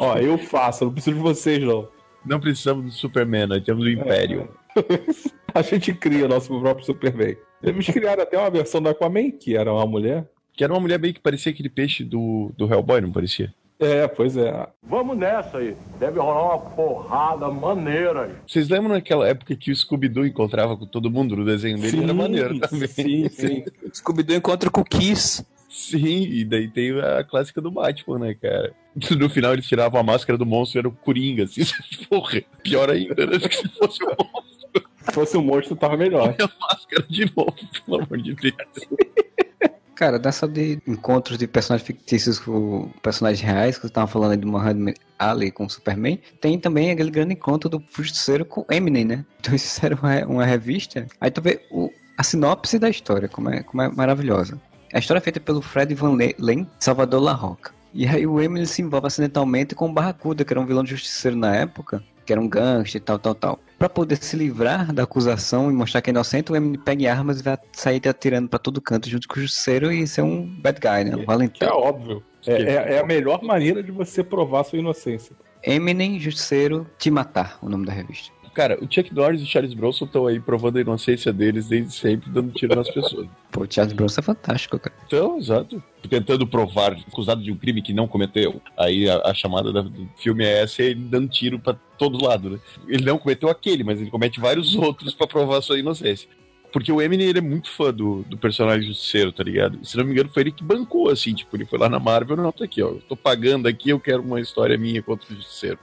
Ó, eu faço, não preciso de vocês, não. Não precisamos do Superman, nós temos o Império. A gente cria nosso próprio Superman. Eles criaram até uma versão da Aquaman, que era uma mulher. Que era uma mulher meio que parecia aquele peixe do, do Hellboy, não parecia? É, pois é. Vamos nessa aí. Deve rolar uma porrada maneira aí. Vocês lembram naquela época que o Scooby-Doo encontrava com todo mundo no desenho dele? era maneiro também. Sim, sim. Scooby-Doo encontra com o Kiss. Sim, e daí tem a clássica do Batman, né, cara? No final eles tiravam a máscara do monstro e era o Coringa, assim. Porra, pior ainda, né? Se fosse o monstro, Se fosse um monstro, tava melhor. a máscara de novo, pelo amor de Deus. Cara, dessa de encontros de personagens fictícios com personagens reais, que você tava falando aí do Muhammad Ali com o Superman, tem também aquele grande encontro do Justiceiro com Eminem, né? Então eles fizeram uma, uma revista, aí tu vê o, a sinopse da história, como é, como é maravilhosa. A história é feita pelo Fred Van Le- Len, Salvador La Roca. E aí o Eminem se envolve acidentalmente com o Barracuda, que era um vilão de justiceiro na época, que era um gangster e tal, tal, tal. Pra poder se livrar da acusação e mostrar que é inocente, o Eminem pega armas e vai sair atirando pra todo canto junto com o justiceiro e ser um bad guy, né? Um Que é valentão. óbvio. É, é- é a melhor maneira de você provar sua inocência. Eminem, justiceiro, te matar, o nome da revista. Cara, o Chuck Norris e o Charles Bronson estão aí provando a inocência deles desde sempre, dando tiro nas pessoas. Pô, o Charles Bronson é fantástico, cara. Então, exato. Tentando provar, acusado de um crime que não cometeu. Aí a, a chamada da- do filme é essa, é ele dando tiro pra todo lado, né? Ele não cometeu aquele, mas ele comete vários outros pra provar sua inocência. Porque o Eminem, ele é muito fã do, do personagem justiceiro, tá ligado? Se não me engano, foi ele que bancou, assim, tipo, ele foi lá na Marvel, não, tá aqui, ó, eu tô pagando aqui, eu quero uma história minha contra o justiceiro.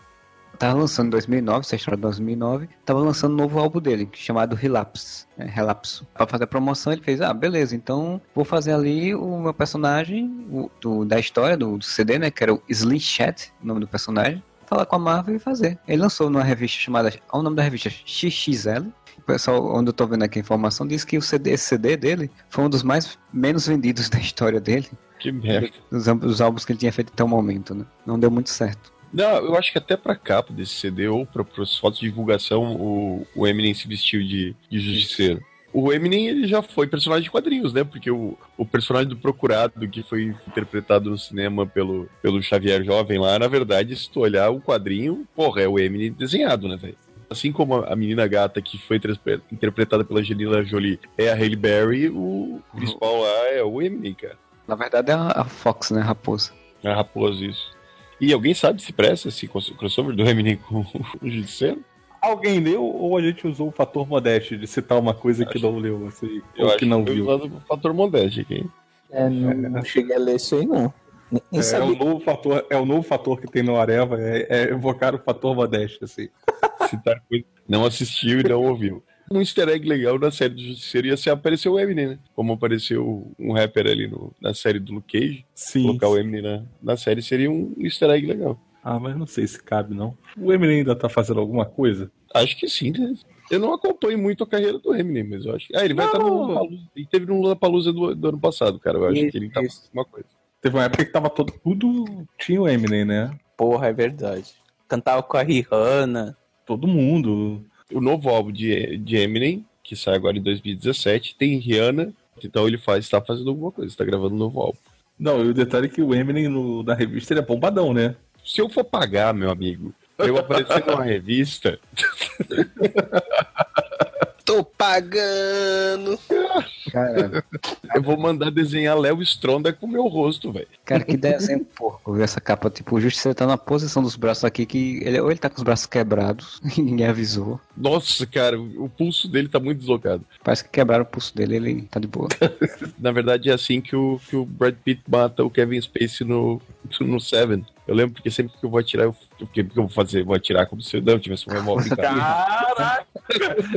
Tava lançando em 2009, essa história de 2009, tava lançando um novo álbum dele, chamado Relapse. É, Relapso. Pra fazer a promoção, ele fez, ah, beleza, então vou fazer ali o meu personagem o, do- da história, do, do CD, né, que era o Slim Chat, o nome do personagem, falar com a Marvel e fazer. Ele lançou numa revista chamada, olha o nome da revista, XXL, o pessoal, onde eu tô vendo aqui a informação, diz que o CD, esse CD dele foi um dos mais menos vendidos da história dele, Que merda. dos, dos álbuns que ele tinha feito até o momento, né? Não deu muito certo. Não, eu acho que até pra capa desse CD ou pra, pras fotos de divulgação o, o Eminem se vestiu de, de justiceiro. O Eminem ele já foi personagem de quadrinhos, né? Porque o, o personagem do Procurado, que foi interpretado no cinema pelo, pelo Xavier Jovem lá, na verdade, se tu olhar o quadrinho, porra, é o Eminem desenhado, né, velho? Assim como a menina gata que foi interpre- interpretada pela Angelina Jolie é a Halle Berry, o principal lá é o Eminem, cara. Na verdade é a, Fox, né, Raposa. A raposa, isso. E alguém sabe se presta esse cros- crossover do Eminem com o Judiceiro? Alguém leu ou a gente usou o fator modéstia de citar uma coisa que não leu, assim, Eu ou acho que não foi viu? usado o fator modéstia aqui. É, não, não cheguei a ler isso aí, não. É, é o novo fator, é o novo fator que tem no Areva, é, é evocar o fator modéstia, assim. Citar coisa que não assistiu e não ouviu. Um easter egg legal na série do Justiceiro ia ser aparecer o Eminem, né? Como apareceu um rapper ali no- na série do Luke Cage. Sim. Colocar o Eminem na, na série seria um easter egg legal. Ah, mas não sei se cabe, não. O Eminem ainda tá fazendo alguma coisa? Acho que sim, né? Eu não acompanho muito a carreira do Eminem, mas eu acho que. Ah, ele vai Não. estar no Lollapalooza. Ele teve no Lollapalooza do, do ano passado, cara. Eu acho Isso, que ele tá isso. fazendo alguma coisa. Teve uma época que tava todo, tudo tinha o Eminem, né? Porra, é verdade. Cantava com a Rihanna. Todo mundo. O novo álbum de, de Eminem, que sai agora em 2017, tem Rihanna, então ele faz, está fazendo alguma coisa, está gravando um novo álbum. Não, e o detalhe é que o Eminem no- na revista ele é bombadão, né? Se eu for pagar, meu amigo, eu aparecer numa revista, Tô pagando. Cara, eu vou mandar desenhar Léo Stronda com o meu rosto, velho. cara, que desenho porco, viu? Essa capa, tipo, o Justiceiro tá na posição dos braços aqui que ele, ou ele tá com os braços quebrados e ninguém avisou. Nossa, cara, o pulso dele tá muito deslocado. Parece que quebraram o pulso dele, ele tá de boa. Na verdade, é assim que o, que o Brad Pitt mata o Kevin Spacey no, no Seven. Eu lembro porque sempre que eu vou atirar, eu, o que, eu vou fazer? Vou atirar como se eu não tivesse um revólver em casa. Caraca!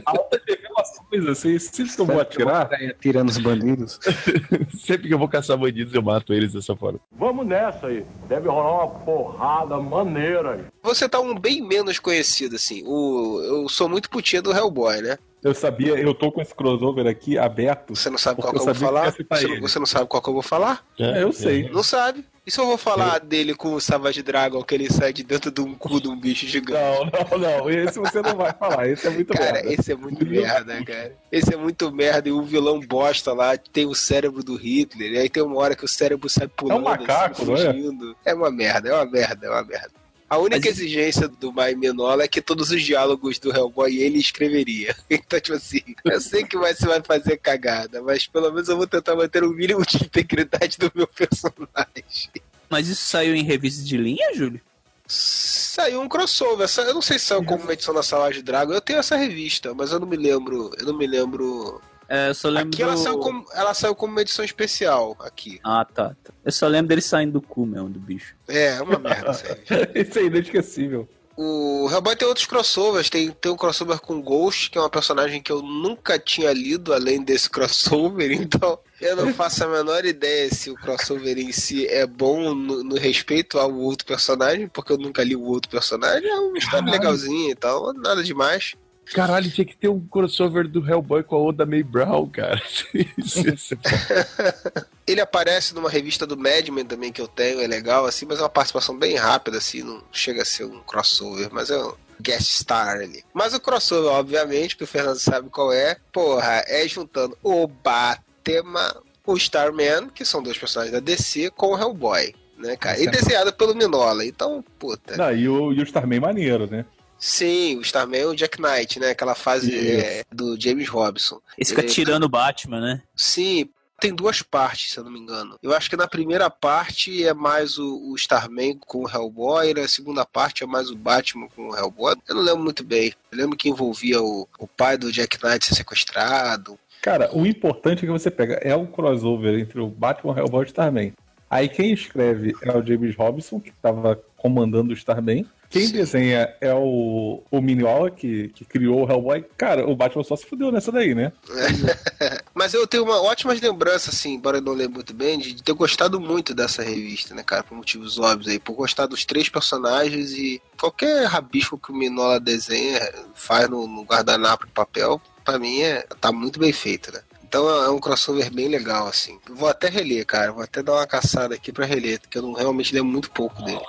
Altas revelações, assim, sempre que eu vou atirar. Tirando os bandidos. sempre que eu vou caçar bandidos, eu mato eles dessa forma. Vamos nessa aí. Deve rolar uma porrada maneira aí. Você tá um bem menos conhecido, assim. O, eu sou muito putinha do Hellboy, né? Eu sabia, eu tô com esse crossover aqui aberto. Você não sabe qual que eu eu vou falar? que Você, você não sabe qual que eu vou falar? É, eu sei. Não sabe. E se eu vou falar dele com o Savage Dragon, que ele sai de dentro de um cu de um bicho gigante? Não, não, não. Esse você não vai falar. Esse é muito Cara, merda. esse é muito merda, cara. Esse é muito merda. E o vilão bosta lá tem o cérebro do Hitler. E aí tem uma hora que o cérebro sai pulando. macaco, assim, não é? fugindo. É uma merda, é uma merda, é uma merda. A única Mas- exigência do Mai Minola é que todos os diálogos do Hellboy ele escreveria. Então, tipo assim, eu sei que você vai fazer cagada, mas pelo menos eu vou tentar manter o mínimo de integridade do meu personagem. Mas isso saiu em revista de linha, Júlio? Saiu um crossover. Eu não sei se saiu como uma edição da Salage Dragon. Eu tenho essa revista, mas eu não me lembro. Eu não me lembro. É, eu só lembro Aqui ela do- saiu, como, ela saiu como uma edição especial aqui. Ah, tá, tá. Eu só lembro dele saindo do cu mesmo, do bicho. É, é uma merda revista. Esse é inesquecível. O Hellboy tem outros crossovers. Tem, tem um crossover com Ghost, que é uma personagem que eu nunca tinha lido além desse crossover. Então, eu não faço a menor ideia se o crossover em si é bom no, no respeito ao outro personagem, porque eu nunca li o outro personagem. É uma história legalzinha e tal, nada demais. Caralho, tinha que ter um crossover do Hellboy com a Oda May Brown, cara. Ele aparece numa revista do Madman também que eu tenho, é legal, assim, mas é uma participação bem rápida, assim, não chega a ser um crossover, mas é um guest star ali. Mas o crossover, obviamente, que o Fernando sabe qual é, porra, é juntando o Batman, o Starman, que são dois personagens da DC, com o Hellboy, né, cara? E desenhado pelo Minola, então, puta. Não, e, o, e o Starman maneiro, né? Sim, o Starman é o Jack Knight, né? Aquela fase é, do James Robson. Esse fica Ele- tirando o Batman, né? Sim, tem duas partes, se eu não me engano. Eu acho que na primeira parte é mais o, o Starman com o Hellboy, e na segunda parte é mais o Batman com o Hellboy. Eu não lembro muito bem. Eu lembro que envolvia o, o pai do Jack Knight ser sequestrado. Cara, o importante é que você pega é o crossover entre o Batman, Hellboy e o Starman. Aí quem escreve é o James Robinson, que tava comandando o Starman. Quem Sim. desenha é o, o Mignola, que, que criou o Hellboy. Cara, o Batman só se fudeu nessa daí, né? Mas eu tenho uma ótimas lembranças, assim, embora eu não lembre muito bem, de ter gostado muito dessa revista, né, cara? Por motivos óbvios aí. Por gostar dos três personagens e qualquer rabisco que o Minola desenha, faz no, no guardanapo de papel, pra mim é, tá muito bem feito, né? Então é um crossover bem legal, assim. Vou até reler, cara. Vou até dar uma caçada aqui pra reler, porque eu não realmente lembro muito pouco dele.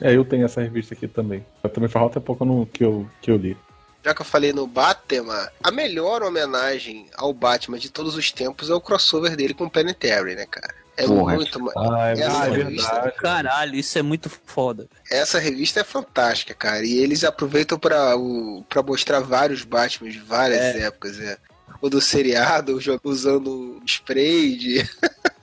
É, eu tenho essa revista aqui também. Eu também faz até pouco no, que, eu, que eu li. Já que eu falei no Batman, a melhor homenagem ao Batman de todos os tempos é o crossover dele com o Planetary, né, cara? É Porra. muito. Ah, é Essa verdade. revista- Caralho, isso é muito foda. Essa revista é fantástica, cara. E eles aproveitam pra, o, pra mostrar vários Batman de várias épocas. É. O do seriado, usando spray de.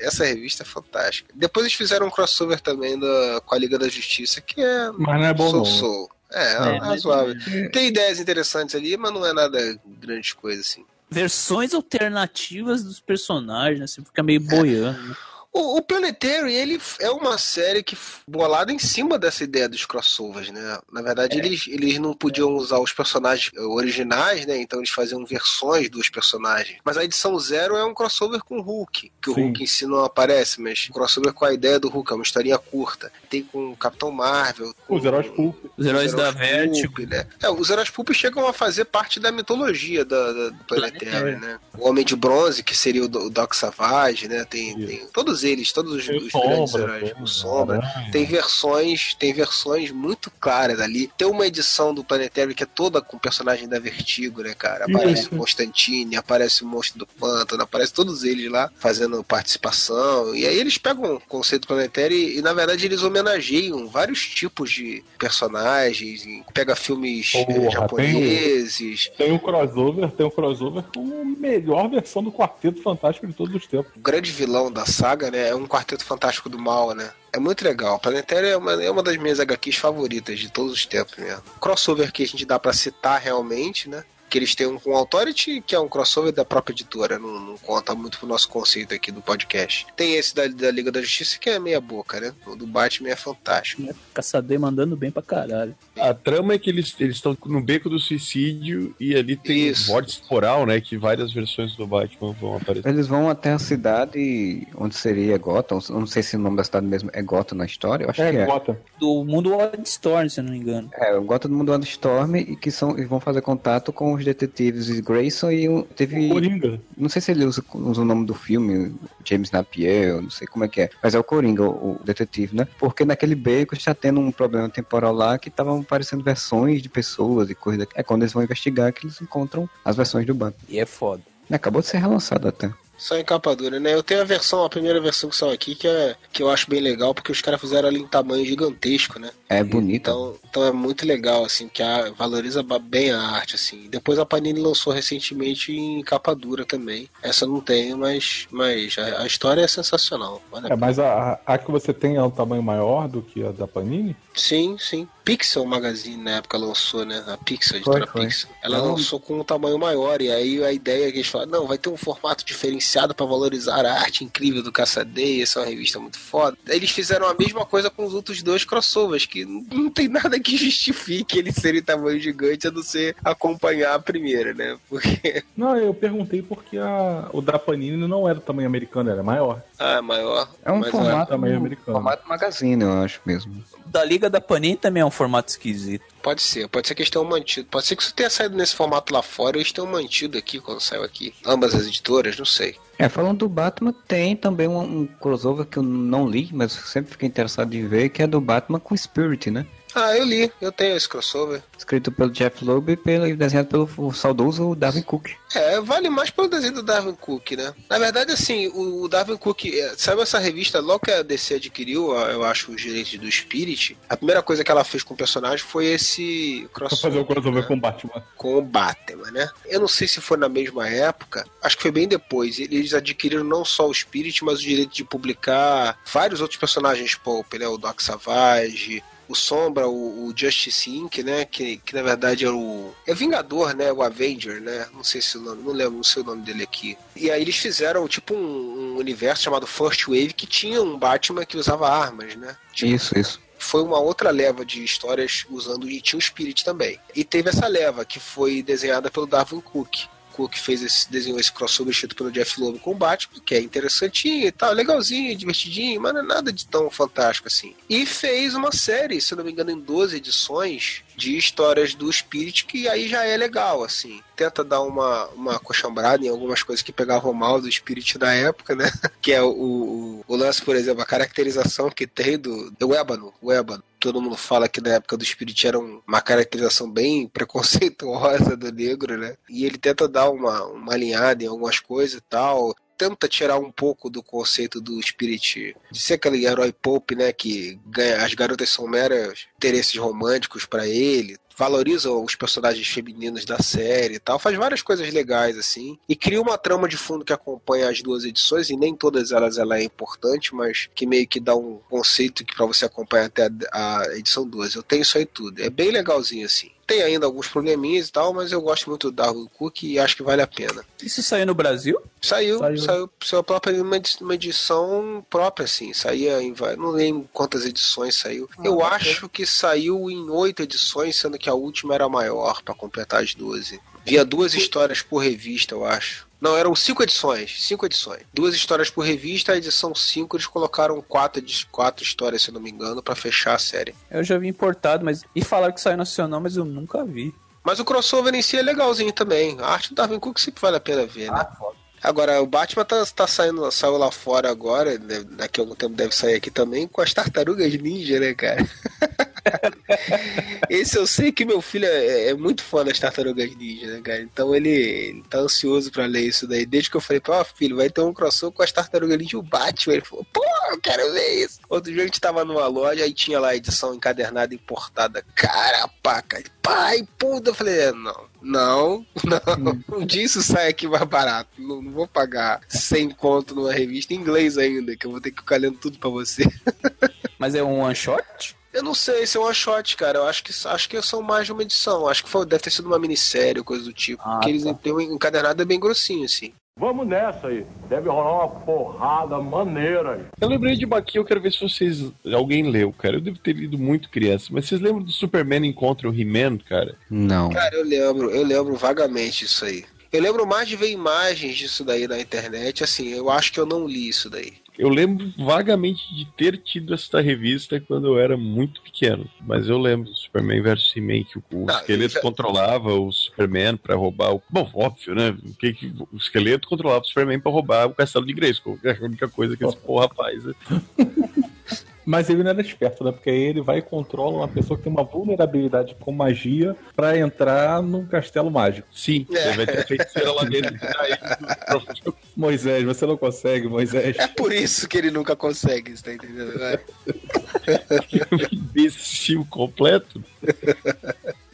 Essa revista é fantástica. Depois eles fizeram um crossover também da, com a Liga da Justiça, que é. Mas não é bom, Sou, não. sou. É, é, É, razoável. Tem ideias interessantes ali, mas não é nada grande coisa assim. Versões alternativas dos personagens, né? Você fica meio boiando. né? O, o Planetary, ele é uma série que bolada em cima dessa ideia dos crossovers, né? Na verdade, eles, eles não podiam usar os personagens originais, né? Então eles faziam versões dos personagens. Mas a edição zero é um crossover com o Hulk, que o Sim. Hulk em si não aparece, mas um crossover com a ideia do Hulk, é uma historinha curta. Tem com o Capitão Marvel. com- Os heróis pulp. Os heróis da Vertigo. né? É, os heróis Pulp chegam a fazer parte da mitologia da, da- do Planetary, né? O Homem de Bronze, que seria o, Do- o Doc Savage, né? Tem, tem todos eles, todos os, os Sombra, grandes heróis. O Sombra. Tem versões, tem versões muito claras ali. Tem uma edição do Planetary que é toda com personagem da Vertigo, né, cara? Aparece Isso. o Constantine, aparece o Monstro do Pântano, aparece todos eles lá fazendo participação. E aí eles pegam o conceito do Planetary e, na verdade, eles homenageiam vários tipos de personagens. e Pega filmes eh, Porra, japoneses. Tem um crossover, tem um crossover com a melhor versão do Quarteto Fantástico de todos os tempos. O grande vilão da saga, né? É um quarteto fantástico do mal, né? É muito legal. Planetário é uma, é uma das minhas HQs favoritas de todos os tempos mesmo. Crossover que a gente dá pra citar realmente, né? Que eles têm um com Authority, que é um crossover da própria editora, não, não conta muito pro nosso conceito aqui do podcast. Tem esse da, da Liga da Justiça, que é meia boca, né? O do Batman é fantástico. Né? Caçador mandando bem pra caralho. A trama é que eles eles estão no beco do suicídio e ali tem Isso. um vórtice temporal, né? Que várias versões do Batman vão aparecer. Eles vão até a cidade onde seria Gotham. Não sei se o nome da cidade mesmo é Gotham na história. Eu acho É, que é. Gotham. Do mundo Wildstorm, se eu não me engano. É, o Gotham do Mundo Storm e que são, e vão fazer contato com os detetives Grayson e um, teve. Coringa. Não sei se ele usa, usa o nome do filme, James Napier, eu não sei como é que é. Mas é o Coringa, o, o detetive, né? Porque naquele beco está tendo um problema temporal lá que estavam aparecendo versões de pessoas e coisa. É quando eles vão investigar que eles encontram as versões do Batman. E é foda. Acabou de ser relançado até. Só em capa dura, né? Eu tenho a versão, a primeira versão que saiu aqui, que, é, que eu acho bem legal, porque os caras fizeram ali em tamanho gigantesco, né? É bonito. Então, então é muito legal, assim, que a, valoriza bem a arte, assim. Depois a Panini lançou recentemente em capa dura também. Essa eu não tenho, mas, mas a, a história é sensacional. Vale É, mas a, a que você tem é um tamanho maior do que a da Panini? Sim, sim. Pixel Magazine na época lançou, né? A Pixel, a Foi, editora foi. Pixel. Ela Não. lançou com um tamanho maior, e aí a ideia é que eles falaram, não, vai ter um formato diferenciado pra valorizar a arte incrível do Caçadei, essa é uma revista muito foda. Eles fizeram a mesma coisa com os outros dois crossovers, que não- tem nada que justifique eles serem tamanho gigante, a não ser acompanhar a primeira, né? Porque, Não, eu perguntei porque a, o da Panini não era do tamanho americano, era maior. ah, é maior. É um formato, tamanho americano. formato magazine, eu acho mesmo. Da Liga da Panini também é um formato esquisito. Pode ser, pode ser que eles tenham mantido. Pode ser que isso tenha saído nesse formato lá fora e eles tenham mantido aqui quando saiu aqui. Ambas as editoras, não sei. É, falando do Batman, tem também um, um crossover que eu não li, mas sempre fiquei interessado em ver, que é do Batman com Spirit, né? Ah, eu li, eu tenho esse crossover. Escrito pelo Jeff Loeb e pelo, desenhado pelo saudoso Darwin Cook. É, vale mais pelo desenho do Darwin Cook, né? Na verdade, assim, o, o Darwin Cook, é, saiu essa revista, logo que a DC adquiriu, eu acho, os direitos do Spirit, a primeira coisa que ela fez com o personagem foi esse Pra crossover. fazer o crossover né? com o Batman. com o Batman, né? Eu não sei se foi na mesma época, acho que foi bem depois. Eles adquiriram não só o Spirit, mas o direito de publicar vários outros personagens Pulp, né? O Doc Savage, o Sombra, o, o Justice Inc., né? Que, que na verdade é o. É Vingador, né? O Avenger, né? Não sei se o nome, não lembro, não sei o nome dele aqui. E aí eles fizeram tipo um, um universo chamado First Wave que tinha um Batman que usava armas, né? Tipo, Isso, isso. foi uma outra leva de histórias usando e tinha o Spirit também. E teve essa leva que foi desenhada pelo Darwin Cook. Cook fez esse desenhou esse crossover escrito pelo Jeff Loeb com o Batman, que é interessantinho e tal, legalzinho, divertidinho, mas não é nada de tão fantástico assim. E fez uma série, se não me engano, em 12 edições de histórias do Spirit, que aí já é legal, assim. Tenta dar uma, uma coxambrada em algumas coisas que pegavam mal do Spirit da época, né? Que é o, o, o lance, por exemplo, a caracterização que tem do, do Ébano, o Ébano. Todo mundo fala que na época do Spirit era um- uma caracterização bem preconceituosa do negro, né? E ele tenta dar uma, uma alinhada em algumas coisas e tal. Tenta tirar um pouco do conceito do Spirit de ser aquele herói pop, né? Que ganha, as garotas são meros interesses românticos pra ele. Valoriza os personagens femininos da série e tal. Faz várias coisas legais, assim. E cria uma trama de fundo que acompanha as duas edições. E nem todas elas ela é importante, mas que meio que dá um conceito que para você acompanhar até a, a edição 12. Eu tenho isso aí tudo. É bem legalzinho, assim. Tem ainda alguns probleminhas e tal, mas eu gosto muito do Darwin Cook e acho que vale a pena. Isso saiu no Brasil? Saiu, Saiu. saiu, saiu própria uma edi- uma edição própria, assim. Saía em. Não lembro quantas edições saiu. eu acho que saiu em oito edições, sendo que a última era maior para completar as 12. Via duas histórias por revista, eu acho. Não, eram cinco edições. Cinco edições. Duas histórias por revista, a edição 5 eles colocaram quatro, quatro histórias, se eu não me engano, para fechar a série. Eu já vi importado, mas. E falaram que saiu nacional, mas eu nunca vi. Mas o crossover em si é legalzinho também. A arte do Darwin Cook sempre vale a pena ver, né? Agora, o Batman tá, tá saindo, saiu lá fora agora, deve- daqui a algum tempo deve sair aqui também, com as tartarugas ninja, né, cara? Esse eu sei que meu filho é, é muito fã das tartarugas ninja, né, cara? Então ele, ele tá ansioso pra ler isso daí. Desde que eu falei, pô, filho, vai ter um crossover com as tartarugas ninja e o Batman. Ele falou, pô, eu quero ver isso. Outro dia a gente tava numa loja, aí tinha lá a edição encadernada importada. Cara, paca, pai, puta. Eu falei, é, não, não, não. Um dia isso sai aqui mais barato. Não, não vou pagar 100 conto numa revista em inglês ainda, que eu vou ter que ficar lendo tudo pra você. Mas é um one shot? Eu não sei se é um one shot, cara. Eu acho que acho que são mais de uma edição. Acho que foi, deve ter sido uma minissérie ou coisa do tipo. Ah, porque eles tá. têm um encadernado bem grossinho, assim. Vamos nessa aí. Deve rolar uma porrada maneira aí. Eu lembrei de uma aqui, eu quero ver se vocês. Alguém leu, cara. Eu devo ter lido muito criança, mas vocês lembram do Superman encontra o He-Man, cara? Não. Cara, eu lembro, eu lembro vagamente isso aí. Eu lembro mais de ver imagens disso daí na internet, assim, eu acho que eu não li isso daí. Eu lembro vagamente de ter tido essa revista quando eu era muito pequeno. Mas eu lembro do Superman vs He-Man, que o, esqueleto já- controlava o Superman pra roubar o. Bom, óbvio, né? O, que que- o esqueleto controlava o Superman pra roubar o castelo de Grayskull. que É a única coisa que esse porra faz. né? Mas ele não era esperto, né? Porque aí ele vai e controla uma pessoa que tem uma vulnerabilidade com magia pra entrar num castelo mágico. Sim, É. vai ter feiticeira lá dentro. e tirar ele do- Moisés, você não consegue, Moisés. É por isso que ele nunca consegue, você tá entendendo? É. imbecil completo.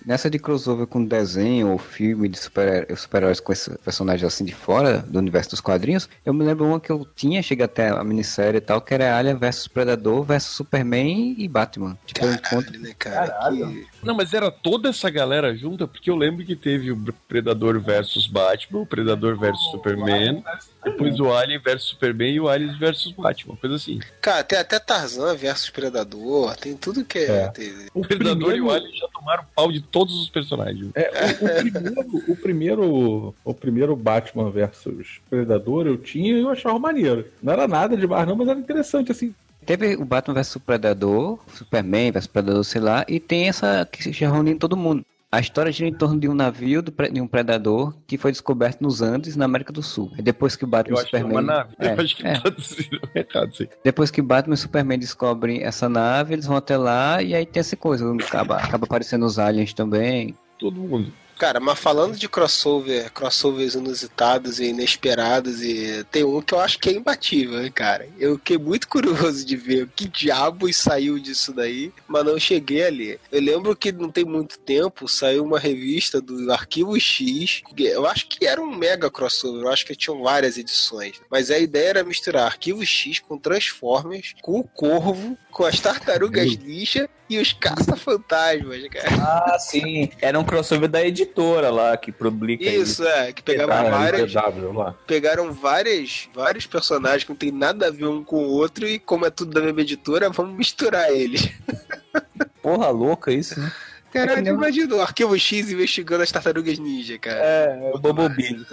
Nessa de crossover com desenho ou filme de super- super-heróis com esses personagens assim de fora do universo dos quadrinhos, eu me lembro uma que eu tinha, chega até a minissérie e tal, que era Alien vs Predador versus Superman e Batman. Tipo, eu encontro. Caralho, né, cara? Que- Não, mas era toda essa galera junta, porque eu lembro que teve o Predador versus Batman, o Predador versus Superman, depois o Alien versus Superman e o Alien versus Batman, coisa assim. Cara, tem até Tarzan versus Predador, tem tudo que é. É. tem- O Predador e o Alien já tomaram pau de todos os personagens. É, o, o primeiro, o primeiro, o primeiro Batman versus Predador eu tinha e eu achava maneiro. Não era nada demais, não, mas era interessante, assim. Teve o Batman vs Predador, Superman vs Predador, sei lá, e tem essa que se reúne todo mundo. A história gira em torno de um navio do pre- de um predador que foi descoberto nos Andes, na América do Sul. E depois que o Batman Eu e acho que é Superman. uma nave. É, eu acho que é. traduziram errado aí. Depois que Batman e Superman descobrem essa nave, eles vão até lá e aí tem essa coisa. Acaba, acaba aparecendo os aliens também. Todo mundo. Cara, mas falando de crossover, crossovers inusitados e inesperados, e tem um que eu acho que é imbatível, hein, cara. Eu fiquei muito curioso de ver o que diabos saiu disso daí, mas não cheguei ali. Eu lembro que não tem muito tempo saiu uma revista do Arquivo X. Eu acho que era um mega crossover, eu acho que tinham várias edições. Mas a ideia era misturar Arquivo X com Transformers, com o Corvo, com as Tartarugas Ninja e os Caça-Fantasmas, cara. Ah, sim. Era um crossover da editora lá que publica Isso, é, que pegava Cara, várias. DW lá. pegaram várias, vários personagens que não tem nada a ver um com o outro e como é tudo da mesma editora, vamos misturar eles. porra louca isso, né? Caralho, imagina o Arquivo X investigando as tartarugas ninja, cara. É, o Bumblebee.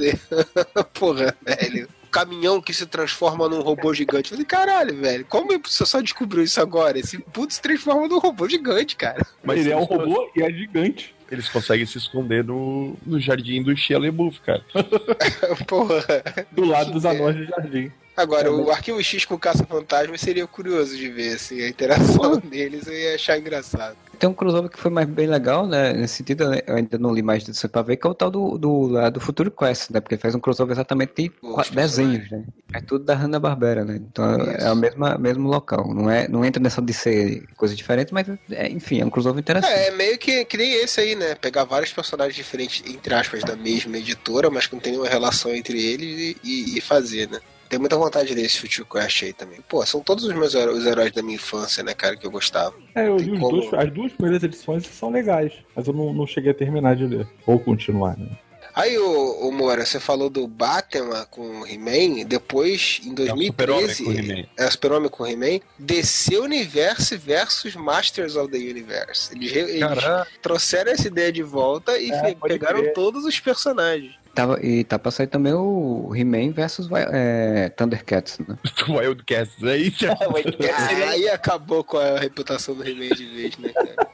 Porra, velho. Caminhão que se transforma num robô gigante. Eu Falei, caralho, velho, como você só descobriu isso agora? Esse puto se transforma num robô gigante, cara. Mas ele é um robô e é gigante. Eles conseguem se esconder no, no jardim do Shia LaBeouf, cara. Porra. Do lado dos anões do jardim. Agora, o Arquivo X com Caça-Fantasma seria curioso de ver, assim, a interação deles eu ia achar engraçado. Tem um crossover que foi mais bem legal, né? Nesse sentido, né, eu ainda não li mais disso pra ver, que é o tal do, do, lá do Futuro Quest, né? Porque faz um crossover exatamente de Os qua- desenhos, né? É tudo da Hanna-Barbera, né? Então Isso. é o mesmo, mesmo local. Não, é, não entra nessa de ser coisa diferente, mas é, enfim, é um crossover interessante. É, é meio que, que nem esse aí, né? Pegar vários personagens diferentes, entre aspas, da mesma editora, mas que não tem nenhuma relação entre eles e, e- e fazer, né? Tenho muita vontade desse Future Quest aí também. Pô, são todos os meus heró- os heróis da minha infância, né, cara, que eu gostava. É, eu li como- dois, as duas primeiras edições são legais, mas eu não, não cheguei a terminar de ler. Ou continuar, né? Aí, ô, ô Moura, você falou do Batman com o He-Man, depois, em É o Super-Homem 2013... com o He-Man. É, o Super-Homem com o He-Man, DC Universe versus Masters of the Universe. Eles, eles trouxeram essa ideia de volta e É, pegaram todos os personagens. Tava, e tá pra sair também o He-Man versus é, Thundercats, né? Wildcats aí. Aí acabou com a reputação do He-Man de vez, né, cara?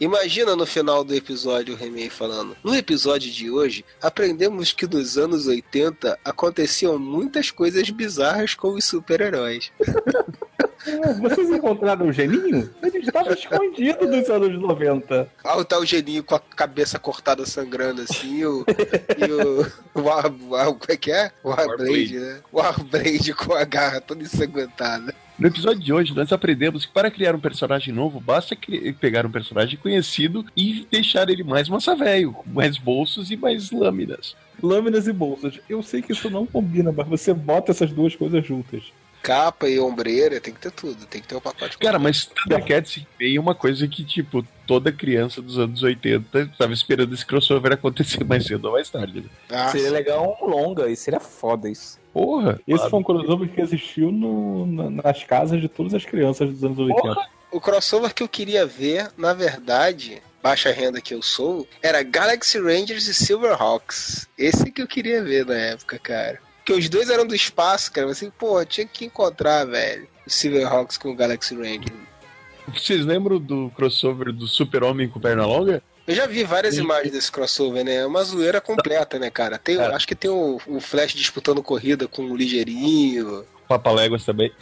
Imagina no final do episódio o He-Man falando: No episódio de hoje, aprendemos que nos anos 80 aconteciam muitas coisas bizarras com os super-heróis. Vocês encontraram o geninho? Ele estava escondido dos anos 90. Ah, tá o geninho com a cabeça cortada sangrando assim, e o. e o. O War, War- como é que é? O Warblade, né? O Warblade com a garra toda ensanguentada. No episódio de hoje, nós aprendemos que para criar um personagem novo, basta pegar um personagem conhecido e deixar ele mais massa velho, com mais bolsos e mais lâminas. Lâminas e bolsas. Eu sei que isso não combina, mas você bota essas duas coisas juntas. Capa e ombreira, tem que ter tudo, tem que ter o pacote Cara, mas Thundercats é uma coisa que, tipo, toda criança dos anos 80 tava esperando esse crossover acontecer mais cedo ou mais tarde. Né? Ah, Seria legal um longa, e seria foda isso. Porra! Esse claro. foi um crossover que existiu no- na- nas casas de todas as crianças dos anos 80. O crossover que eu queria ver, na verdade, baixa renda que eu sou, era Galaxy Rangers e Silverhawks. Esse que eu queria ver na época, cara. Porque os dois eram do espaço, cara. Assim, pô, tinha que encontrar, velho. O Silverhawks com o Galaxy Rangers. Vocês lembram do crossover do Super-Homem com perna longa? Eu já vi várias imagens desse crossover, né? É uma zoeira completa, né, cara? Tem, Cara. Acho que tem o, o Flash disputando corrida com o Ligeirinho, Papaléguas também.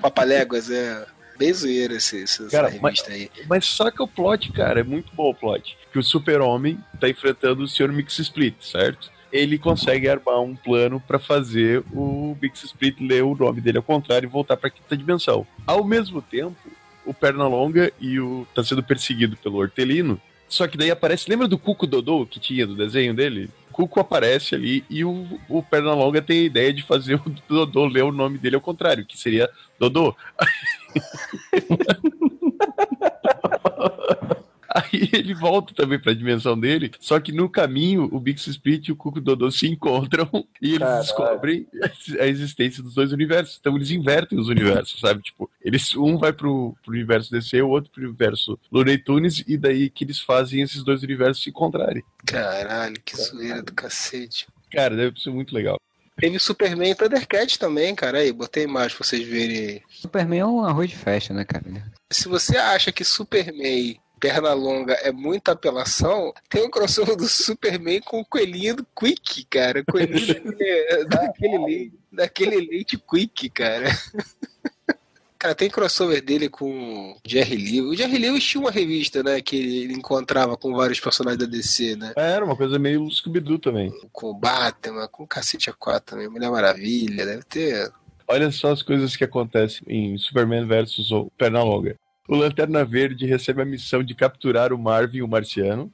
Papaléguas, é. Bem zoeira esse, esse- essa Cara, revista aí. Mas só que o plot, cara, é muito bom o plot. Que o Super-Homem tá enfrentando o Sr. Mix Split, certo? Ele consegue armar um plano pra fazer o Mix Split ler o nome dele ao contrário e voltar pra quinta dimensão. Ao mesmo tempo, o Pernalonga e o tá sendo perseguido pelo Hortelino. Só que daí aparece, lembra do Cuco Dodô que tinha do desenho dele? Cuco aparece ali e o, o Pernalonga tem a ideia de fazer o Dodô ler o nome dele ao contrário, que seria Dodô. Aí ele volta também pra dimensão dele, só que no caminho o Bix Split e o Cuco Dodô se encontram e eles Caralho. descobrem a existência dos dois universos. Então eles invertem os universos, sabe? Tipo, eles um vai pro, pro universo DC, o outro pro universo Looney Tunes, e daí que eles fazem esses dois universos se encontrarem. Caralho, que zoeira do cacete. Cara, deve ser muito legal. Teve Superman e Thundercat também, cara. Aí, botei imagem pra vocês verem. Superman é um arroz de festa, né, cara? Se você acha que Superman Pernalonga é muita apelação, tem um crossover do Superman com o coelhinho do Quick, cara. Coelhinho daquele, daquele, leite, daquele leite Quick, cara. Cara, tem crossover dele com o Jerry Lewis. O Jerry Lewis tinha uma revista, né? Que ele encontrava com vários personagens da DC, né? Era uma coisa meio Scooby-Doo também. Com o Batman, com o Cacete A4 também. Mulher Maravilha, deve ter. Olha só as coisas que acontecem em Superman versus o Pernalonga. O Lanterna Verde recebe a missão de capturar o Marvin, o marciano.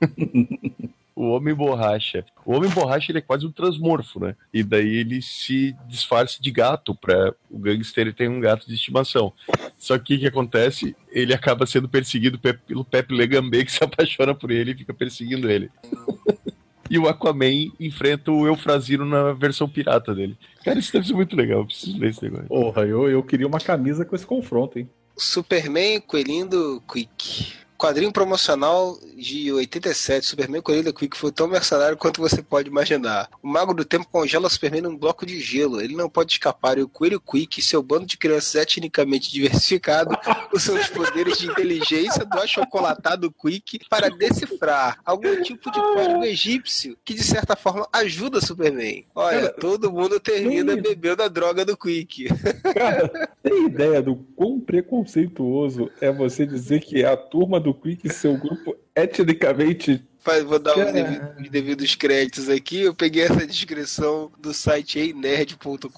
o Homem Borracha. O Homem Borracha ele é quase um transmorfo, né? E daí ele se disfarça de gato para o gangster ele tem um gato de estimação. Só que o que acontece? Ele acaba sendo perseguido pe- pelo Pepe Legambé que se apaixona por ele e fica perseguindo ele. E o Aquaman enfrenta o Eufrazino na versão pirata dele. Cara, isso deve ser muito legal. Eu preciso ler esse negócio. Porra, eu, eu queria uma camisa com esse confronto, hein? Superman Coelhinho do Quick. Quadrinho promocional de 87, Superman do Quick foi tão mercenário quanto você pode imaginar. O Mago do Tempo congela Superman num bloco de gelo. Ele não pode escapar e o Coelho Quick, seu bando de crianças etnicamente diversificado, usam os poderes de inteligência do achocolatado Quick para decifrar algum tipo de código egípcio que, de certa forma, ajuda Superman. Olha, todo mundo termina nem- bebendo a droga do Quick. Cara, tem ideia do quão preconceituoso é você dizer que a turma do Quick, seu grupo etnicamente. Vou dar os devidos, os devidos créditos aqui. Eu peguei essa descrição do site einerd.com.br,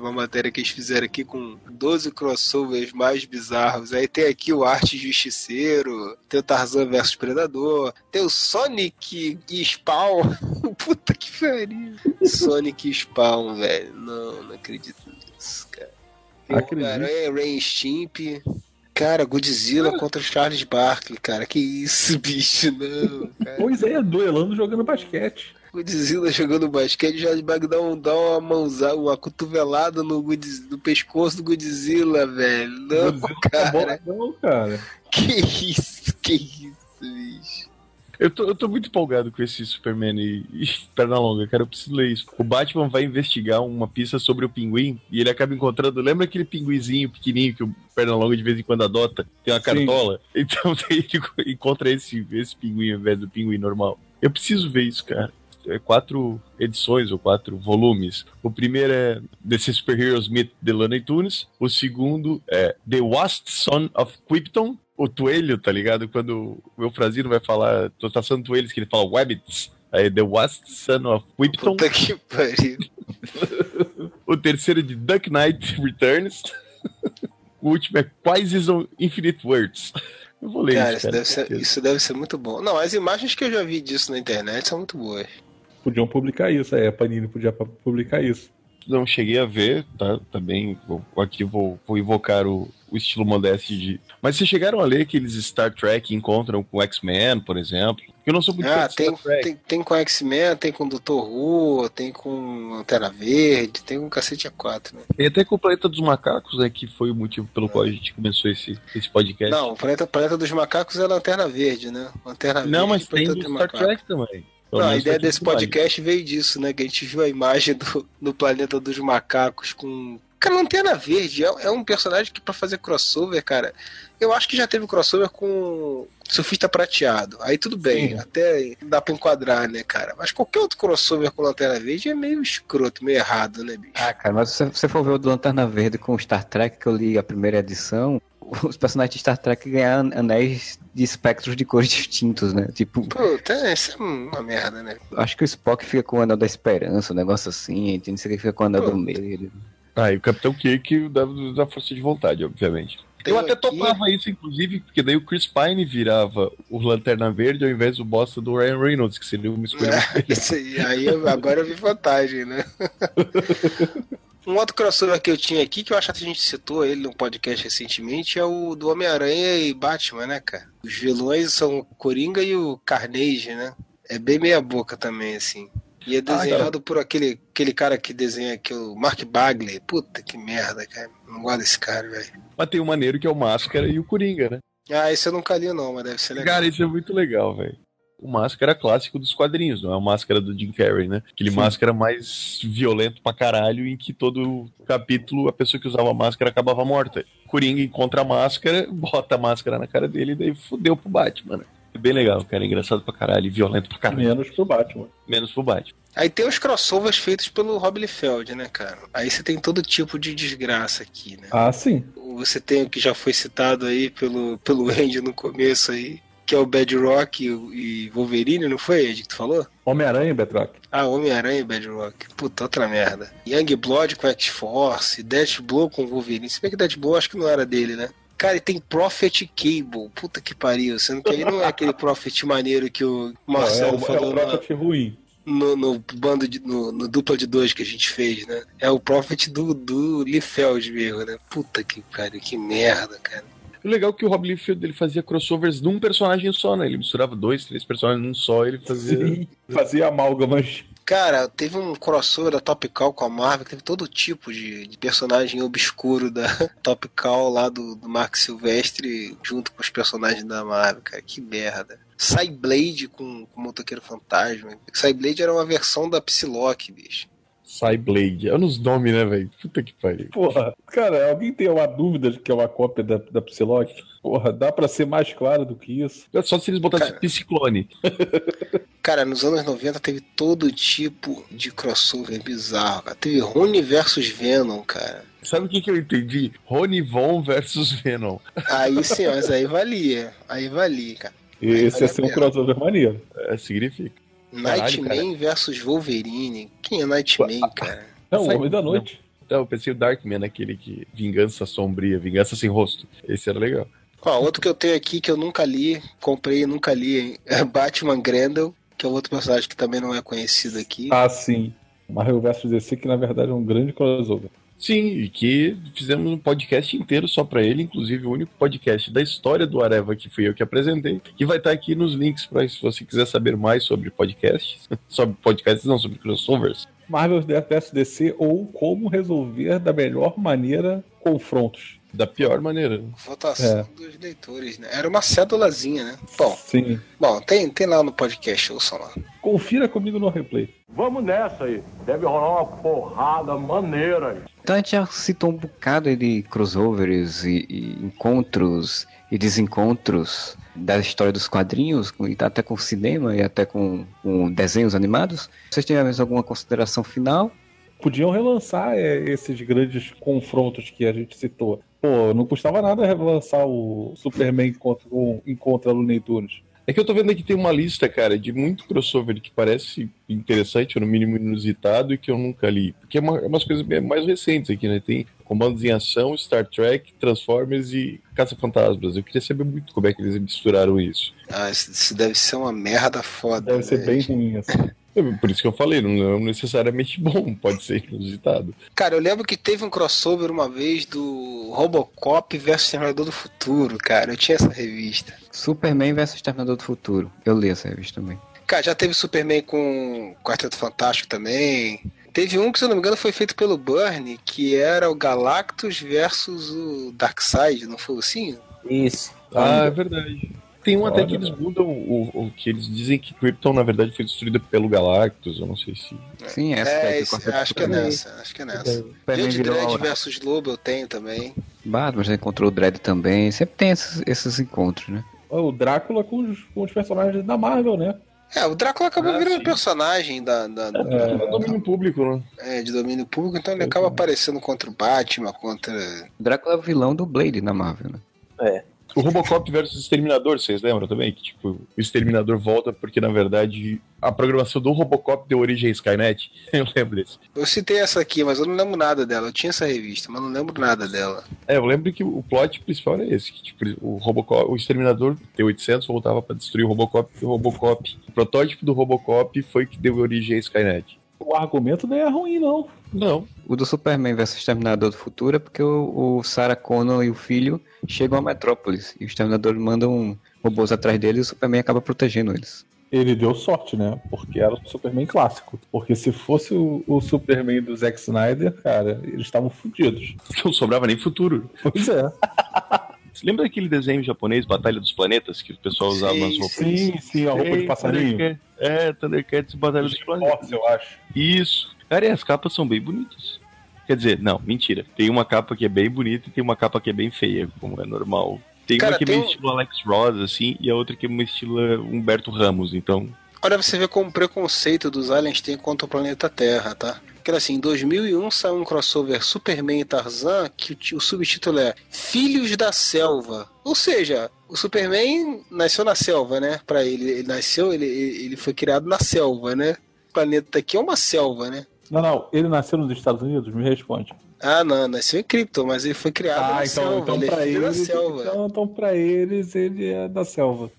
uma matéria que eles fizeram aqui com 12 crossovers mais bizarros. Aí tem aqui o Arte Justiceiro, tem o Tarzan versus Predador, tem o Sonic e Spawn. Puta que pariu. Sonic e Spawn, velho. Não, não acredito nisso, cara. Tem o Acredito. Homem-Aranha, Rain Stimp. Cara, Godzilla contra Charles Barkley, cara. Que isso, bicho, não, cara. Pois é, duelando jogando basquete. Godzilla jogando basquete, Charles Barkley dá, um, dá uma mãozada, uma cotovelada no, no pescoço do Godzilla, velho. Não, Godzilla tá cara. Não, cara. Que isso, que isso. Eu tô, eu tô muito empolgado com esse Superman e, e perna longa, cara. Eu preciso ler isso. O Batman vai investigar uma pista sobre o pinguim e ele acaba encontrando. Lembra aquele pinguizinho pequenininho que o perna longa de vez em quando adota? Tem uma cartola? Então daí ele encontra esse, esse pinguim ao invés do pinguim normal. Eu preciso ver isso, cara. É quatro edições ou quatro volumes. O primeiro é The Super Heroes Meet the Looney Tunes. O segundo é The Wasp Son of Krypton. O Toelho, tá ligado? Quando o Eufrazino vai falar, tô traçando Toelhos, que ele fala Wabbits. Aí The Wasp Son of Krypton. Puta que pariu. O terceiro é de Duck Knight Returns. o último é on Infinite Words. Eu vou ler Cara, isso, isso cara. deve, ser, isso deve ser muito bom. Não, as imagens que eu já vi disso na internet são muito boas. Podiam publicar isso, é, a Panini podia publicar isso. Não cheguei a ver, tá? Também vou, aqui vou, vou invocar o, o estilo modesto de. Mas vocês chegaram a ler aqueles Star Trek que encontram com o X-Men, por exemplo? Eu não sou muito Ah, tem, tem, tem com X-Men, tem com Dr. Who, tem com Lanterna Verde, tem com Cacete A4, né? Tem até com o Planeta dos Macacos, né? Que foi o motivo pelo qual a gente começou esse, esse podcast. Não, o Planeta, Planeta dos Macacos é Lanterna Verde, né? Lanterna Não, Verde mas e tem do Star Macacos. Trek também. Não, a ideia desse mais. podcast veio disso, né? Que a gente viu a imagem do, do Planeta dos Macacos com. Cara, Lanterna Verde é, é um personagem que pra fazer crossover, cara, eu acho que já teve crossover com Surfista Prateado. Aí tudo bem, Sim. até dá pra enquadrar, né, cara? Mas qualquer outro crossover com Lanterna Verde é meio escroto, meio errado, né, bicho? Ah, cara, mas se você for ver o do Lanterna Verde com Star Trek, que eu li a primeira edição, os personagens de Star Trek ganham anéis de espectros de cores distintos, né? Tipo, Puta, isso é uma merda, né? acho que o Spock fica com o anel da esperança, um negócio assim, tem não sei o que fica com o anel do Pô. Ah, e o Capitão Kirk da, da Força de Vontade, obviamente. Tem eu até aqui- topava isso, inclusive, porque daí o Chris Pine virava o Lanterna Verde ao invés do bosta do Ryan Reynolds, que seria uma escolha Isso aí, aí eu- agora eu vi vantagem, né? Um outro crossover que eu tinha aqui, que eu acho que a gente citou ele no podcast recentemente, é o do Homem-Aranha e Batman, né, cara? Os vilões são o Coringa e o Carnage, né? É bem meia boca também, assim. E é desenhado por aquele, aquele cara que desenha aqui, o Mark Bagley. Puta que merda, cara. Não gosto desse cara, velho. Mas tem o maneiro que é o Máscara e o Coringa, né? Ah, esse eu nunca li não, mas deve ser legal. Cara, isso é muito legal, velho. O Máscara clássico dos quadrinhos, não é o Máscara do Jim Carrey, né? Aquele Máscara mais violento pra caralho, em que todo capítulo a pessoa que usava a máscara acabava morta. Coringa encontra a máscara, bota a máscara na cara dele e daí fudeu pro Batman, né? É bem legal, cara. Engraçado pra caralho e violento pra caralho. Menos pro Batman. Menos pro Batman. Aí tem os crossovers feitos pelo Rob Liefeld, né, cara? Aí você tem todo tipo de desgraça aqui, né? Ah, sim. Você tem o que já foi citado aí pelo, pelo Andy no começo aí, que é o Bad Rock e, e Wolverine, não foi, Andy, que tu falou? Homem-Aranha, Betrock. Ah, Homem-Aranha e Bad Rock. Puta, outra merda. Young Blood com X-Force, Death Blow com Wolverine. Se bem que Death Blow acho que não era dele, né? Cara, e tem Prophet Cable. Puta que pariu. Sendo que aí não é aquele Prophet maneiro que o Não, é Marcelo o, é falou o na- Prophet ruim. no, no bando de, no, no dupla de dois que a gente fez, né? É o Prophet do, do Liefeld mesmo, né? Puta que pariu, que merda, cara. O legal é que o Rob Liefeld ele fazia crossovers num personagem só, né? Ele misturava dois, três personagens num só, ele fazia. Sim, fazia amálgamas. Cara, teve um crossover da Top Cow com a Marvel, que teve todo tipo de, de personagem obscuro da Top Cow lá do, do Mark Silvestre junto com os personagens da Marvel, cara. Que merda. Cyblade com, com o Motoqueiro Fantasma. Cyblade era uma versão da Psylocke, bicho. Cyblade. É nos nomes, né, velho? Puta que pariu. Porra, cara, alguém tem uma dúvida de que é uma cópia da, da Psylocke? Porra, dá pra ser mais claro do que isso? É só se eles botassem Cara. Psiclone. Cara, nos anos 90 teve todo tipo de crossover bizarro, cara. Teve Rune versus Venom, cara. Sabe o que, que eu entendi? Rony Von versus Venom. Aí sim, mas aí valia. Aí valia, cara. Esse vale ia ser um crossover maneiro. É, significa. Nightman versus Wolverine. Quem é Nightman, cara? Não, o Homem da Noite. Então, eu pensei o Darkman, aquele que. Vingança sombria, vingança sem rosto. Esse era legal. Ó, outro que eu tenho aqui que eu nunca li, comprei e nunca li, hein? é Batman Grendel, que é outro personagem que também não é conhecido aqui. Ah, sim. Marvel vs DC, que na verdade é um grande crossover. Sim, e que fizemos um podcast inteiro só pra ele, inclusive o único podcast da história do Areva que fui eu que apresentei, que vai estar aqui nos links para se você quiser saber mais sobre podcasts, sobre podcasts não, sobre crossovers. Marvel vs DC ou como resolver da melhor maneira confrontos. Da pior maneira. Votação dos leitores, né? Era uma cédulazinha, né? Bom, Sim. bom tem, tem lá no podcast, ouçam lá. Confira comigo no replay. Vamos nessa aí. Deve rolar uma porrada maneira aí. Então a gente já citou um bocado de crossovers e, e encontros e desencontros da história dos quadrinhos, e até com cinema e até com, com desenhos animados. Vocês têm mais alguma consideração final? Podiam relançar é, esses grandes confrontos que a gente citou. Pô, não custava nada relançar o Superman contra, o, encontra Looney Tunes. É que eu tô vendo aqui tem uma lista, cara, de muito crossover que parece interessante, ou no mínimo inusitado, e que eu nunca li. Porque é, uma, é umas coisas bem mais recentes aqui, né? Tem Comandos em Ação, Star Trek, Transformers e Caça-Fantasmas. Eu queria saber muito como é que eles misturaram isso. Ah, isso, deve ser uma merda foda. Deve ser né? bem ruim, assim. É Por isso que eu falei, não é necessariamente bom, pode ser inusitado. Cara, eu lembro que teve um crossover uma vez do Robocop versus Terminador do Futuro, cara. Eu tinha essa revista. Superman vs Terminador do Futuro. Eu li essa revista também. Cara, já teve Superman com Quarteto Fantástico também. Teve um que, se eu não me engano, foi feito pelo Burnie, que era o Galactus versus o Darkseid, não foi assim? Isso. Ah, é verdade. Tem um até Olha, que eles mudam o, o que eles dizem que Krypton, na verdade, foi destruída pelo Galactus. Eu não sei se. Sim, essa É, daí, esse- acho que é nessa, acho que é nessa. Virou Dredd a- versus Lobo eu tenho também. Batman já encontrou o Dredd também. Sempre tem esses, esses encontros, né? O Drácula com os, com os personagens da Marvel, né? É, o Drácula acabou Ah, virando sim. personagem da, da- da- É domínio público, né? é, de domínio público, então ele acaba aparecendo contra o Batman, contra. O Drácula é o vilão do Blade na Marvel, né? O Robocop versus Exterminador, vocês lembram também? Que tipo, o Exterminador volta porque, na verdade, a programação do Robocop deu origem a Skynet. Eu lembro desse. Eu citei essa aqui, mas eu não lembro nada dela. Eu tinha essa revista, mas não lembro nada dela. É, eu lembro que o plot principal era esse, que tipo, o Robocop, o Exterminador T-800 voltava pra destruir o Robocop, e o Robocop, o protótipo do Robocop foi que deu origem a Skynet. O argumento não é ruim, não. Não, O do Superman vs Exterminador do Futuro é porque o, o Sarah Connor e o filho chegam a Metrópolis e os Exterminadores mandam robôs atrás deles e o Superman acaba protegendo eles. Ele deu sorte, né? Porque era o Superman clássico. Porque se fosse o, o Superman do Zack Snyder, cara, eles estavam fodidos. não sobrava nem futuro. Pois é. Você lembra daquele desenho japonês, Batalha dos Planetas, que o pessoal usava Sim, nas roupas? Sim, sim, a roupa de passarinho. Thundercat- É, Thundercats e Batalha dos Planetas. Force, eu acho. Isso. Cara, e as capas são bem bonitas. Quer dizer, não, mentira. Tem uma capa que é bem bonita e tem uma capa que é bem feia, como é normal. Tem Cara, uma que é tem meio um- estilo Alex Ross, assim, e a outra que é meio estilo Humberto Ramos, então... Olha, você vê como o preconceito dos aliens tem contra o planeta Terra, tá? Porque assim, em 2001 saiu um crossover Superman e Tarzan que o, o subtítulo é Filhos da Selva. Ou seja, o Superman nasceu na selva, né? Pra ele, ele nasceu, ele, ele foi criado na selva, né? O planeta aqui é uma selva, né? Não, não, ele nasceu nos Estados Unidos? Me responde. Ah, não, nasceu em Krypton, mas ele foi criado na Ah, então, selva. então ele é pra eles, selva. então, então pra eles ele é da selva.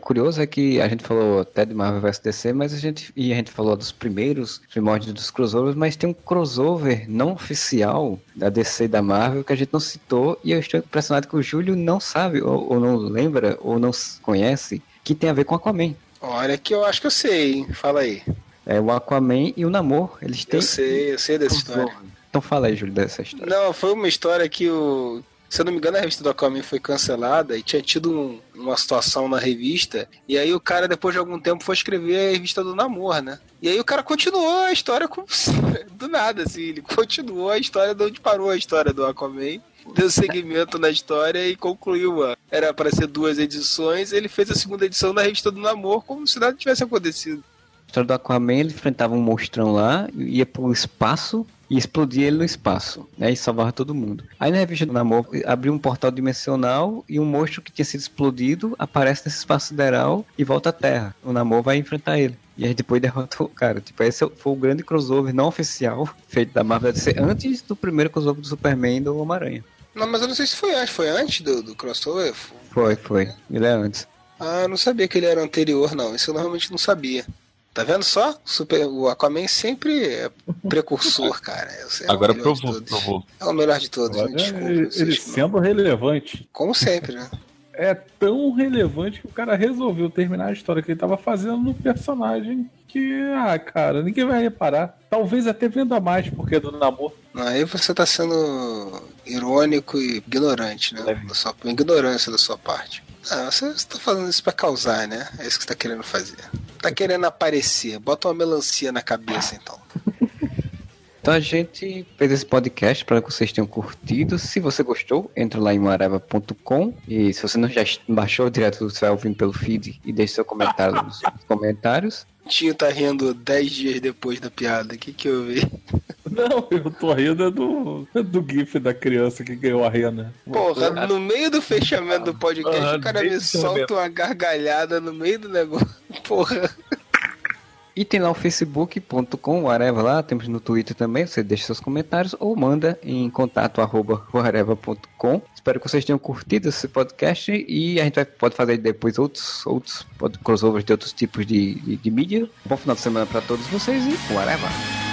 curioso é que a gente falou até de Marvel vs DC, mas a gente e a gente falou dos primeiros primórdios dos crossovers, mas tem um crossover não oficial da DC e da Marvel que a gente não citou e eu estou impressionado que o Júlio não sabe ou, ou não lembra ou não conhece que tem a ver com Aquaman. Olha que eu acho que eu sei, hein? Fala aí. É o Aquaman e o Namor, eles têm Eu sei, eu sei dessa história. Então fala aí, Júlio, dessa história. Não, foi uma história que o. Se eu não me engano, a revista do Aquaman foi cancelada e tinha tido um- uma situação na revista. E aí o cara, depois de algum tempo, foi escrever a revista do Namor, né? E aí o cara continuou a história como se- do nada, assim. Ele continuou a história de onde parou a história do Aquaman. Deu seguimento na história e concluiu. a- Era para ser duas edições. Ele fez a segunda edição da revista do Namor como se nada tivesse acontecido. História do Aquaman, ele enfrentava um monstrão lá, ia pro espaço e explodia ele no espaço, né? E salvava todo mundo. Aí na revista do Namor abriu um portal dimensional e um monstro que tinha sido explodido aparece nesse espaço sideral e volta à Terra. O Namor vai enfrentar ele. E aí depois derrotou o cara. Tipo, esse foi o grande crossover não oficial feito da Marvel DC antes do primeiro crossover do Superman e do Homem-Aranha. Não, mas eu não sei se foi antes. Foi antes do, do crossover? Foi, foi. Ele é antes. Ah, eu não sabia que ele era anterior, não. Isso eu realmente não sabia. Tá vendo só? O Super, o Aquaman sempre é precursor, cara. É Agora provou, provou. É o melhor de todos, me desculpa. ele, ele sendo relevante. Como sempre, né? É tão relevante que o cara resolveu terminar a história que ele tava fazendo no personagem que, ah, cara, ninguém vai reparar. Talvez até venda mais, porque é do namoro. Aí você tá sendo irônico e ignorante, né? Da sua, ignorância da sua parte. Ah, você, você tá fazendo isso pra causar, né? É isso que você tá querendo fazer. Tá querendo aparecer. Bota uma melancia na cabeça, então. Então a gente fez esse podcast para que vocês tenham curtido. Se você gostou, entra lá em mareva.com e se você não já baixou direto, você vai ouvindo pelo feed e deixe seu comentário nos comentários. Tinho tá rindo 10 dias depois da piada. O que que eu vi? Não, eu tô rindo do, do GIF da criança que ganhou a rena. Porra, no meio do fechamento do podcast, Ah, o cara me solta uma gargalhada no meio do negócio. Porra. E tem lá o facebook.com, whatever lá, temos no Twitter também, você deixa seus comentários ou manda em contato arroba whatever.com. Espero que vocês tenham curtido esse podcast e a gente vai, pode fazer depois outros, outros crossovers de outros tipos de, de, de mídia. Bom final de semana para todos vocês e whatever!